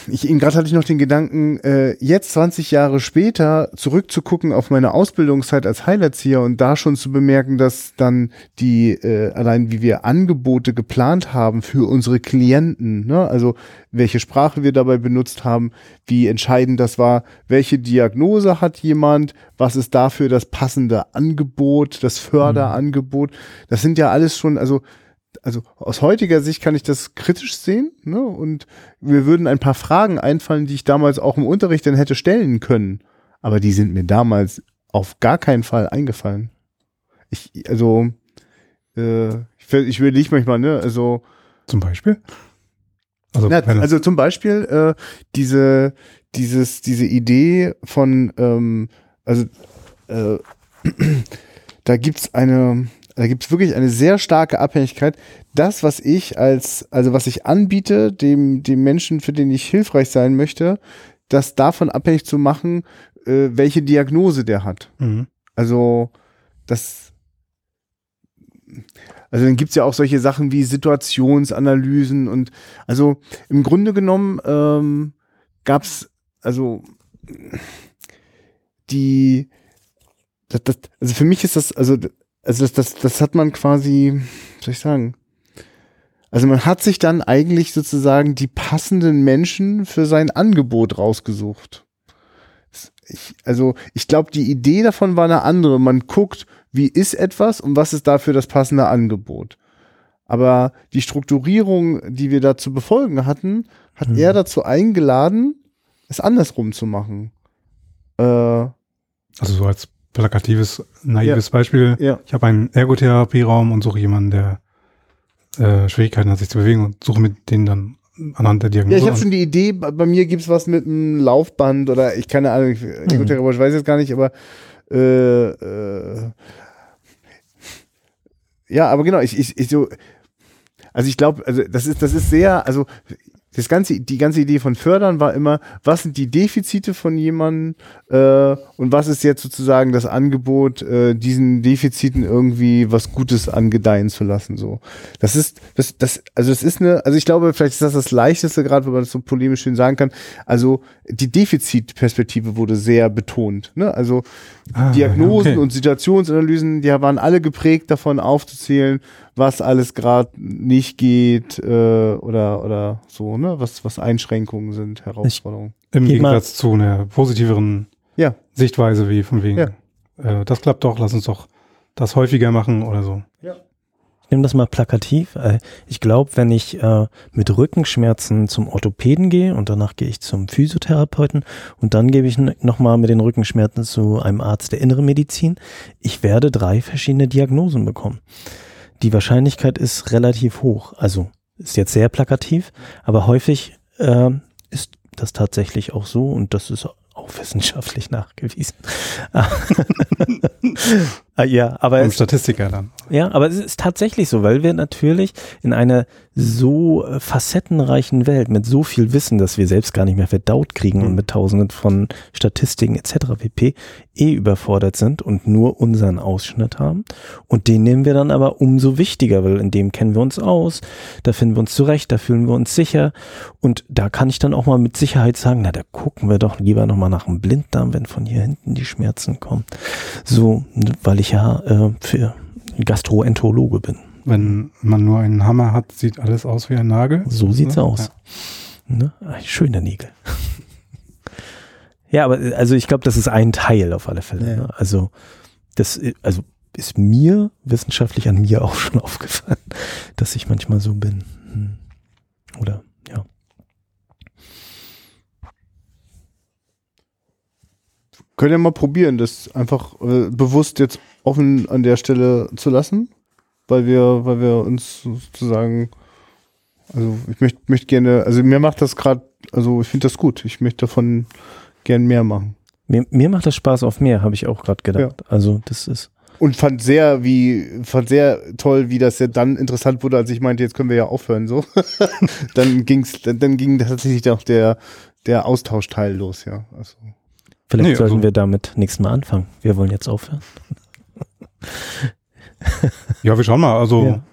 ich eben gerade hatte ich noch den Gedanken, äh, jetzt 20 Jahre später zurückzugucken auf meine Ausbildungszeit als Heilerzieher und da schon zu bemerken, dass dann die äh, allein wie wir Angebote geplant haben für unsere Klienten, ne? also welche Sprache wir dabei benutzt haben, wie entscheidend das war, welche Diagnose hat jemand, was ist dafür das passende Angebot, das Förderangebot, das sind ja alles schon, also also aus heutiger Sicht kann ich das kritisch sehen, ne? Und mir würden ein paar Fragen einfallen, die ich damals auch im Unterricht dann hätte stellen können. Aber die sind mir damals auf gar keinen Fall eingefallen. Ich, also, äh, ich, ich überlege manchmal, ne, also, Zum Beispiel? Also, na, also zum Beispiel äh, diese, dieses, diese Idee von, ähm, also äh, da gibt's eine, da gibt's wirklich eine sehr starke Abhängigkeit. Das, was ich als, also was ich anbiete, dem, dem Menschen, für den ich hilfreich sein möchte, das davon abhängig zu machen, äh, welche Diagnose der hat. Mhm. Also, das. Also dann gibt's ja auch solche Sachen wie Situationsanalysen und also im Grunde genommen ähm, gab's also die das, das, also für mich ist das also also das, das das hat man quasi soll ich sagen also man hat sich dann eigentlich sozusagen die passenden Menschen für sein Angebot rausgesucht. Ich, also ich glaube, die Idee davon war eine andere. Man guckt, wie ist etwas und was ist dafür das passende Angebot. Aber die Strukturierung, die wir da zu befolgen hatten, hat Mhm. er dazu eingeladen, es andersrum zu machen. Äh, Also so als plakatives, naives Beispiel. ja. Ich habe einen Ergotherapieraum und suche jemanden, der äh, Schwierigkeiten hat, sich zu bewegen und suche mit denen dann anhand der Ja, Diagnose. ich habe schon die Idee, bei bei mir gibt's was mit einem Laufband oder ich keine Ahnung, ich- Ergotherapeut, ich weiß jetzt gar nicht, aber äh, äh, ja, aber genau, ich, ich, ich so, also ich glaube, also das ist, das ist sehr, also das ganze, die ganze Idee von Fördern war immer, was sind die Defizite von jemandem äh, und was ist jetzt sozusagen das Angebot, äh, diesen Defiziten irgendwie was Gutes angedeihen zu lassen. So, das ist, das, das, also es ist eine, also ich glaube, vielleicht ist das das Leichteste, gerade wenn man das so polemisch schön sagen kann. Also die Defizitperspektive wurde sehr betont. Ne? Also Ah, Diagnosen okay. und Situationsanalysen, die waren alle geprägt davon aufzuzählen, was alles gerade nicht geht äh, oder oder so, ne, was was Einschränkungen sind, Herausforderungen. Im Geh mal- Gegensatz zu einer positiveren Ja, Sichtweise wie von wegen, Ja. äh, das klappt doch, lass uns doch das häufiger machen oder so. Ich nehme das mal plakativ. Äh, Ich glaube, wenn ich äh, mit Rückenschmerzen zum Orthopäden gehe und danach gehe ich zum Physiotherapeuten und dann gebe ich nochmal mit den Rückenschmerzen zu einem Arzt der inneren Medizin, ich werde drei verschiedene Diagnosen bekommen. Die Wahrscheinlichkeit ist relativ hoch. Also ist jetzt sehr plakativ, aber häufig äh, ist das tatsächlich auch so und das ist auch wissenschaftlich nachgewiesen. Ah, ja, aber es, Statistiker dann. ja, aber es ist tatsächlich so, weil wir natürlich in einer so facettenreichen Welt mit so viel Wissen, dass wir selbst gar nicht mehr verdaut kriegen und Mhm. mit tausenden von Statistiken etc. pp. eh überfordert sind und nur unseren Ausschnitt haben. Und den nehmen wir dann aber umso wichtiger, weil in dem kennen wir uns aus, da finden wir uns zurecht, da fühlen wir uns sicher. Und da kann ich dann auch mal mit Sicherheit sagen, na, da gucken wir doch lieber nochmal nach dem Blinddarm, wenn von hier hinten die Schmerzen kommen. So, weil ich ja äh, für Gastroenterologe bin. Wenn man nur einen Hammer hat, sieht alles aus wie ein Nagel. So sieht's Ja. aus. Ne? Ah, Schöne Nägel. ja, aber äh, also ich glaube, das ist ein Teil auf alle Fälle. Ja. Ne? Also das, äh, also ist mir wissenschaftlich an mir auch schon aufgefallen, dass ich manchmal so bin. Hm. Oder ja. Könnt ihr mal probieren, das einfach äh, bewusst jetzt offen an der Stelle zu lassen, weil wir, weil wir uns sozusagen, also ich möchte möchte gerne, also mir macht das gerade, also ich finde das gut. Ich möchte davon gern mehr machen. Mir, mir macht das Spaß auf mehr, habe ich auch gerade gedacht. Also das ist Und fand sehr, wie, fand sehr toll, wie das ja dann interessant wurde, als ich meinte, jetzt können wir ja aufhören, so. dann ging's, dann, dann ging tatsächlich auch der, der Austauschteil los, ja. Also. vielleicht Nee, sollten also- wir damit nächstes Mal anfangen. Wir wollen jetzt aufhören. Ja, wir schauen mal. Also Ja.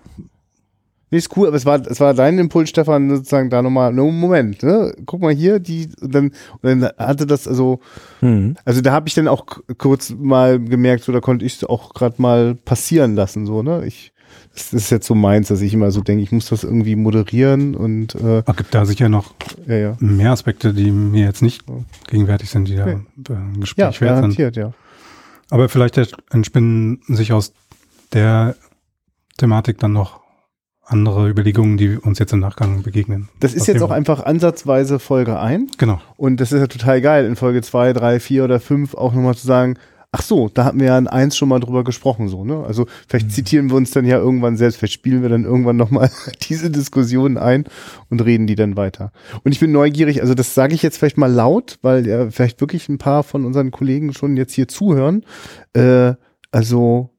Nee, ist cool, aber es war, es war dein Impuls, Stefan, sozusagen da nochmal, no, Moment, ne? Guck mal hier, die, und dann, und dann hatte das, also, Hm. also da habe ich dann auch kurz mal gemerkt, so da konnte ich es auch gerade mal passieren lassen, so, ne? Ich, das ist jetzt so meins, dass ich immer so denke, ich muss das irgendwie moderieren und äh, es gibt da sicher noch ja, ja. mehr Aspekte, die mir jetzt nicht gegenwärtig sind, die da Ja. äh, im Ja, Gespräch wert sind. garantiert, ja. Aber vielleicht entspinnen sich aus der Thematik dann noch andere Überlegungen, die uns jetzt im Nachgang begegnen. Das ist jetzt auch einfach ansatzweise Folge 1 Genau. und das ist ja total geil, in Folge 2, 3, 4 oder 5 auch nochmal zu sagen, ach so, da hatten wir ja in 1 schon mal drüber gesprochen, so, ne? Also vielleicht zitieren wir uns dann ja irgendwann selbst, vielleicht spielen wir dann irgendwann nochmal diese Diskussionen ein und reden die dann weiter. Und ich bin neugierig, also das sage ich jetzt vielleicht mal laut, weil ja vielleicht wirklich ein paar von unseren Kollegen schon jetzt hier zuhören. Äh, also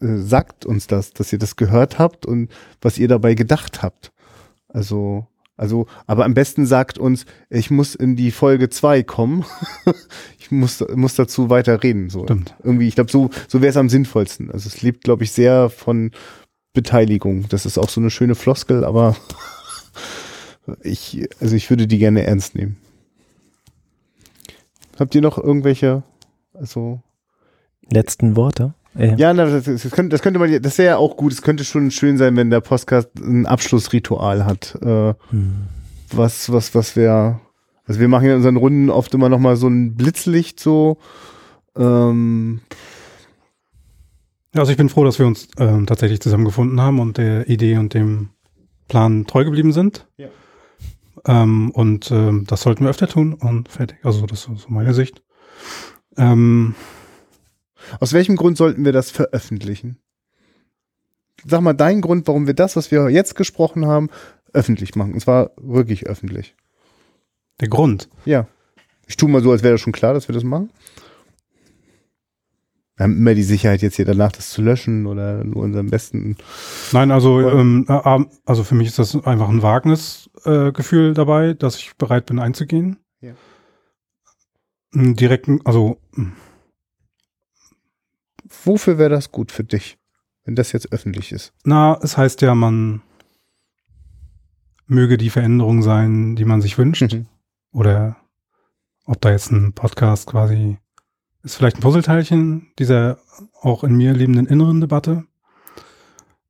äh, sagt uns das, dass ihr das gehört habt und was ihr dabei gedacht habt. Also, also, aber am besten sagt uns, ich muss in die Folge 2 kommen. ich muss, muss dazu weiter reden. So. Stimmt. Irgendwie, ich glaube, so, so wäre es am sinnvollsten. Also es lebt, glaube ich, sehr von Beteiligung. Das ist auch so eine schöne Floskel, aber ich, also ich würde die gerne ernst nehmen. Habt ihr noch irgendwelche, also Letzten Worte. Ja, na, das, das, könnte, das könnte man, ja- das wäre ja auch gut. Es könnte schon schön sein, wenn der Podcast ein Abschlussritual hat. Äh, Hm. was, was, was wäre, also wir machen ja in unseren Runden oft immer noch mal so ein Blitzlicht so. Ähm, Ja, also ich bin froh, dass wir uns ähm, tatsächlich zusammengefunden haben und der Idee und dem Plan treu geblieben sind. Ja. Ähm, und ähm, das sollten wir öfter tun und fertig. Also das ist so meine Sicht. Ähm, aus welchem Grund sollten wir das veröffentlichen? Sag mal deinen Grund, warum wir das, was wir jetzt gesprochen haben, öffentlich machen. Und zwar wirklich öffentlich. der Grund. Ja. Ich tue mal so, als wäre das schon klar, dass wir das machen. Wir haben immer die Sicherheit, jetzt hier danach das zu löschen oder nur unseren besten. Nein, also, ähm, äh, also für mich ist das einfach ein Wagnisgefühl äh, Gefühl dabei, dass ich bereit bin einzugehen. Ja. Einen Direkten, also mh, Wofür wäre das gut für dich, wenn das jetzt öffentlich ist? na, es heißt ja, man möge die Veränderung sein, die man sich wünscht. Mhm. Oder ob da jetzt ein Podcast quasi ist vielleicht ein Puzzleteilchen dieser auch in mir lebenden inneren Debatte.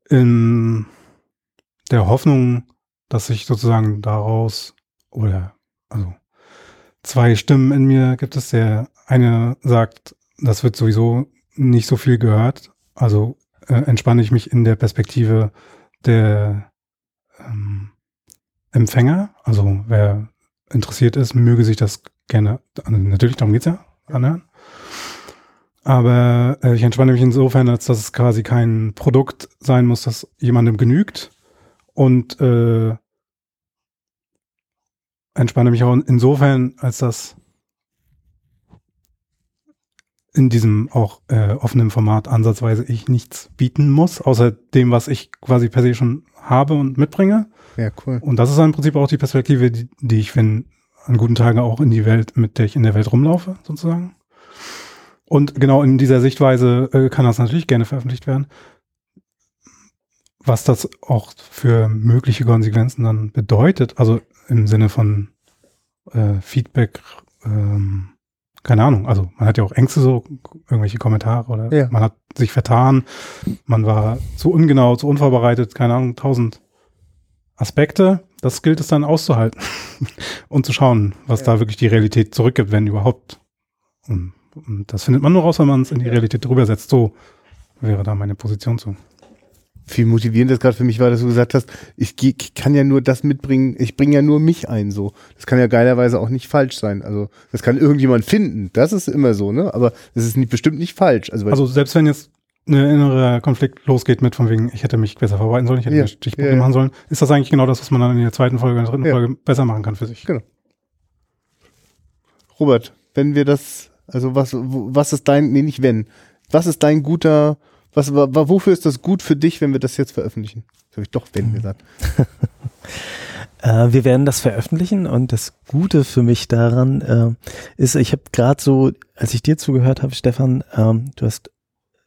In der Hoffnung, dass sich sozusagen daraus oder also zwei Stimmen in mir gibt es. Der eine sagt, das wird sowieso nicht so viel gehört. Also äh, entspanne ich mich in der Perspektive der ähm, Empfänger. Also wer interessiert ist, möge sich das gerne, also natürlich darum geht's ja, anhören. Aber äh, ich entspanne mich insofern, als dass es quasi kein Produkt sein muss, das jemandem genügt. Und äh, entspanne mich auch insofern, als dass in diesem auch äh, offenen Format ansatzweise ich nichts bieten muss, außer dem, was ich quasi per se schon habe und mitbringe. Ja, cool. Und das ist im Prinzip auch die Perspektive, die, die ich, wenn an guten Tagen auch in die Welt, mit der ich in der Welt rumlaufe, sozusagen. Und genau in dieser Sichtweise äh, kann das natürlich gerne veröffentlicht werden. Was das auch für mögliche Konsequenzen dann bedeutet, also im Sinne von äh, Feedback, ähm, keine Ahnung, also man hat ja auch Ängste, so irgendwelche Kommentare oder Ja. man hat sich vertan, man war zu ungenau, zu unvorbereitet, keine Ahnung, tausend Aspekte. Das gilt es dann auszuhalten und zu schauen, was da wirklich die Realität zurückgibt, wenn überhaupt. Und, und das findet man nur raus, wenn man es in die Realität drüber setzt. So wäre da meine Position zu. Viel motivierendes gerade für mich war, dass du gesagt hast, ich, ich kann ja nur das mitbringen, ich bringe ja nur mich ein, so. Das kann ja geilerweise auch nicht falsch sein. Also, das kann irgendjemand finden. Das ist immer so, ne? Aber das ist nicht, bestimmt nicht falsch. Also, Also selbst wenn jetzt ein innerer Konflikt losgeht mit von wegen, ich hätte mich besser vorbereiten sollen, ich hätte Ja, Stichpunkte ja, ja. machen sollen, ist das eigentlich genau das, was man dann in der zweiten Folge, in der dritten Ja. Folge besser machen kann für sich. Genau. Robert, wenn wir das, also was, was ist dein, nee, nicht wenn, was ist dein guter, was, wa- wa- wofür ist das gut für dich, wenn wir das jetzt veröffentlichen? Das habe ich doch wenn gesagt. Äh, wir werden das veröffentlichen und das Gute für mich daran äh, ist, ich habe gerade so, als ich dir zugehört habe, Stefan, ähm, du hast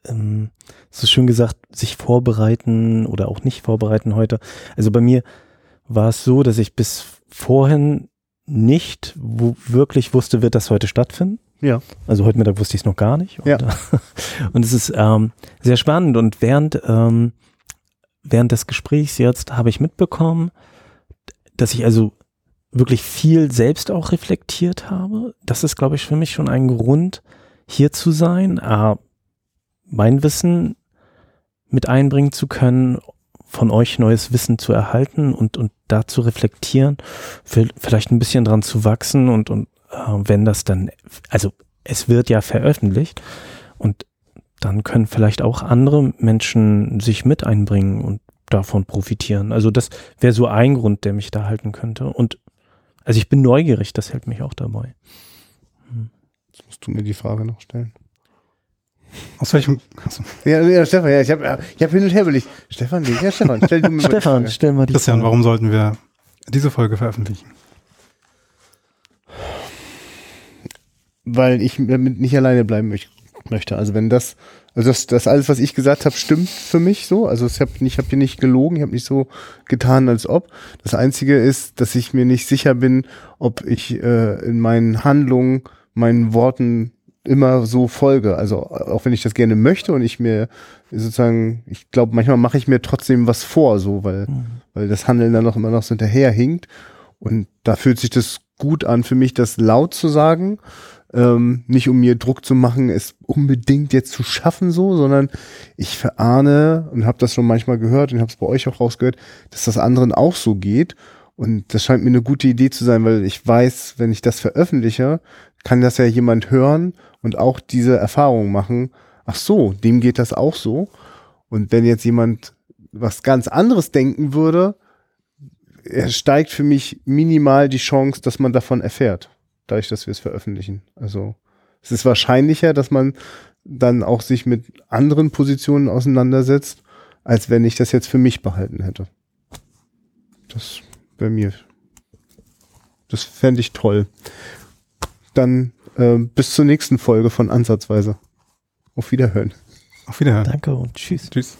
ähm, so schön gesagt, sich vorbereiten oder auch nicht vorbereiten heute. Also bei mir war es so, dass ich bis vorhin nicht wo wirklich wusste, wird das heute stattfinden. Ja. Also heute Mittag wusste ich es noch gar nicht. Und, Ja. und es ist ähm, sehr spannend. Und während, ähm, während des Gesprächs jetzt habe ich mitbekommen, dass ich also wirklich viel selbst auch reflektiert habe. Das ist, glaube ich, für mich schon ein Grund, hier zu sein, äh, mein Wissen mit einbringen zu können, von euch neues Wissen zu erhalten und, und da zu reflektieren, vi- vielleicht ein bisschen dran zu wachsen und, und äh, wenn das dann, also es wird ja veröffentlicht und dann können vielleicht auch andere Menschen sich mit einbringen und davon profitieren. Also das wäre so ein Grund, der mich da halten könnte. Und also ich bin neugierig, das hält mich auch dabei. Jetzt musst du mir die Frage noch stellen. Aus welchem, also, Ja, ja Stefan, ja, ich habe ich hab hin und her überlegt. Stefan, nee, ja, Stefan, stell du mir mal die Stefan, Frage. stell mal die Christian, Frage. warum sollten wir diese Folge veröffentlichen? Weil ich damit nicht alleine bleiben möch- möchte. Also wenn das, also das, das alles, was ich gesagt habe, stimmt für mich so. Also ich habe nicht, hab hier nicht gelogen, ich habe nicht so getan, als ob. Das Einzige ist, dass ich mir nicht sicher bin, ob ich äh, in meinen Handlungen, meinen Worten immer so folge. Also auch wenn ich das gerne möchte und ich mir sozusagen, ich glaube, manchmal mache ich mir trotzdem was vor, so, weil, weil das Handeln dann noch immer noch so hinterherhinkt. Und da fühlt sich das gut an für mich, das laut zu sagen. Ähm, nicht um mir Druck zu machen, es unbedingt jetzt zu schaffen, so, sondern ich verahne und habe das schon manchmal gehört und habe es bei euch auch rausgehört, dass das anderen auch so geht. Und das scheint mir eine gute Idee zu sein, weil ich weiß, wenn ich das veröffentliche, kann das ja jemand hören und auch diese Erfahrung machen. Ach so, dem geht das auch so. Und wenn jetzt jemand was ganz anderes denken würde, er steigt für mich minimal die Chance, dass man davon erfährt, dadurch, dass wir es veröffentlichen. Also es ist wahrscheinlicher, dass man dann auch sich mit anderen Positionen auseinandersetzt, als wenn ich das jetzt für mich behalten hätte. Das bei mir. Das fände ich toll. Dann äh, bis zur nächsten Folge von Ansatzweise. Auf Wiederhören. Auf Wiederhören. Danke und tschüss. Tschüss.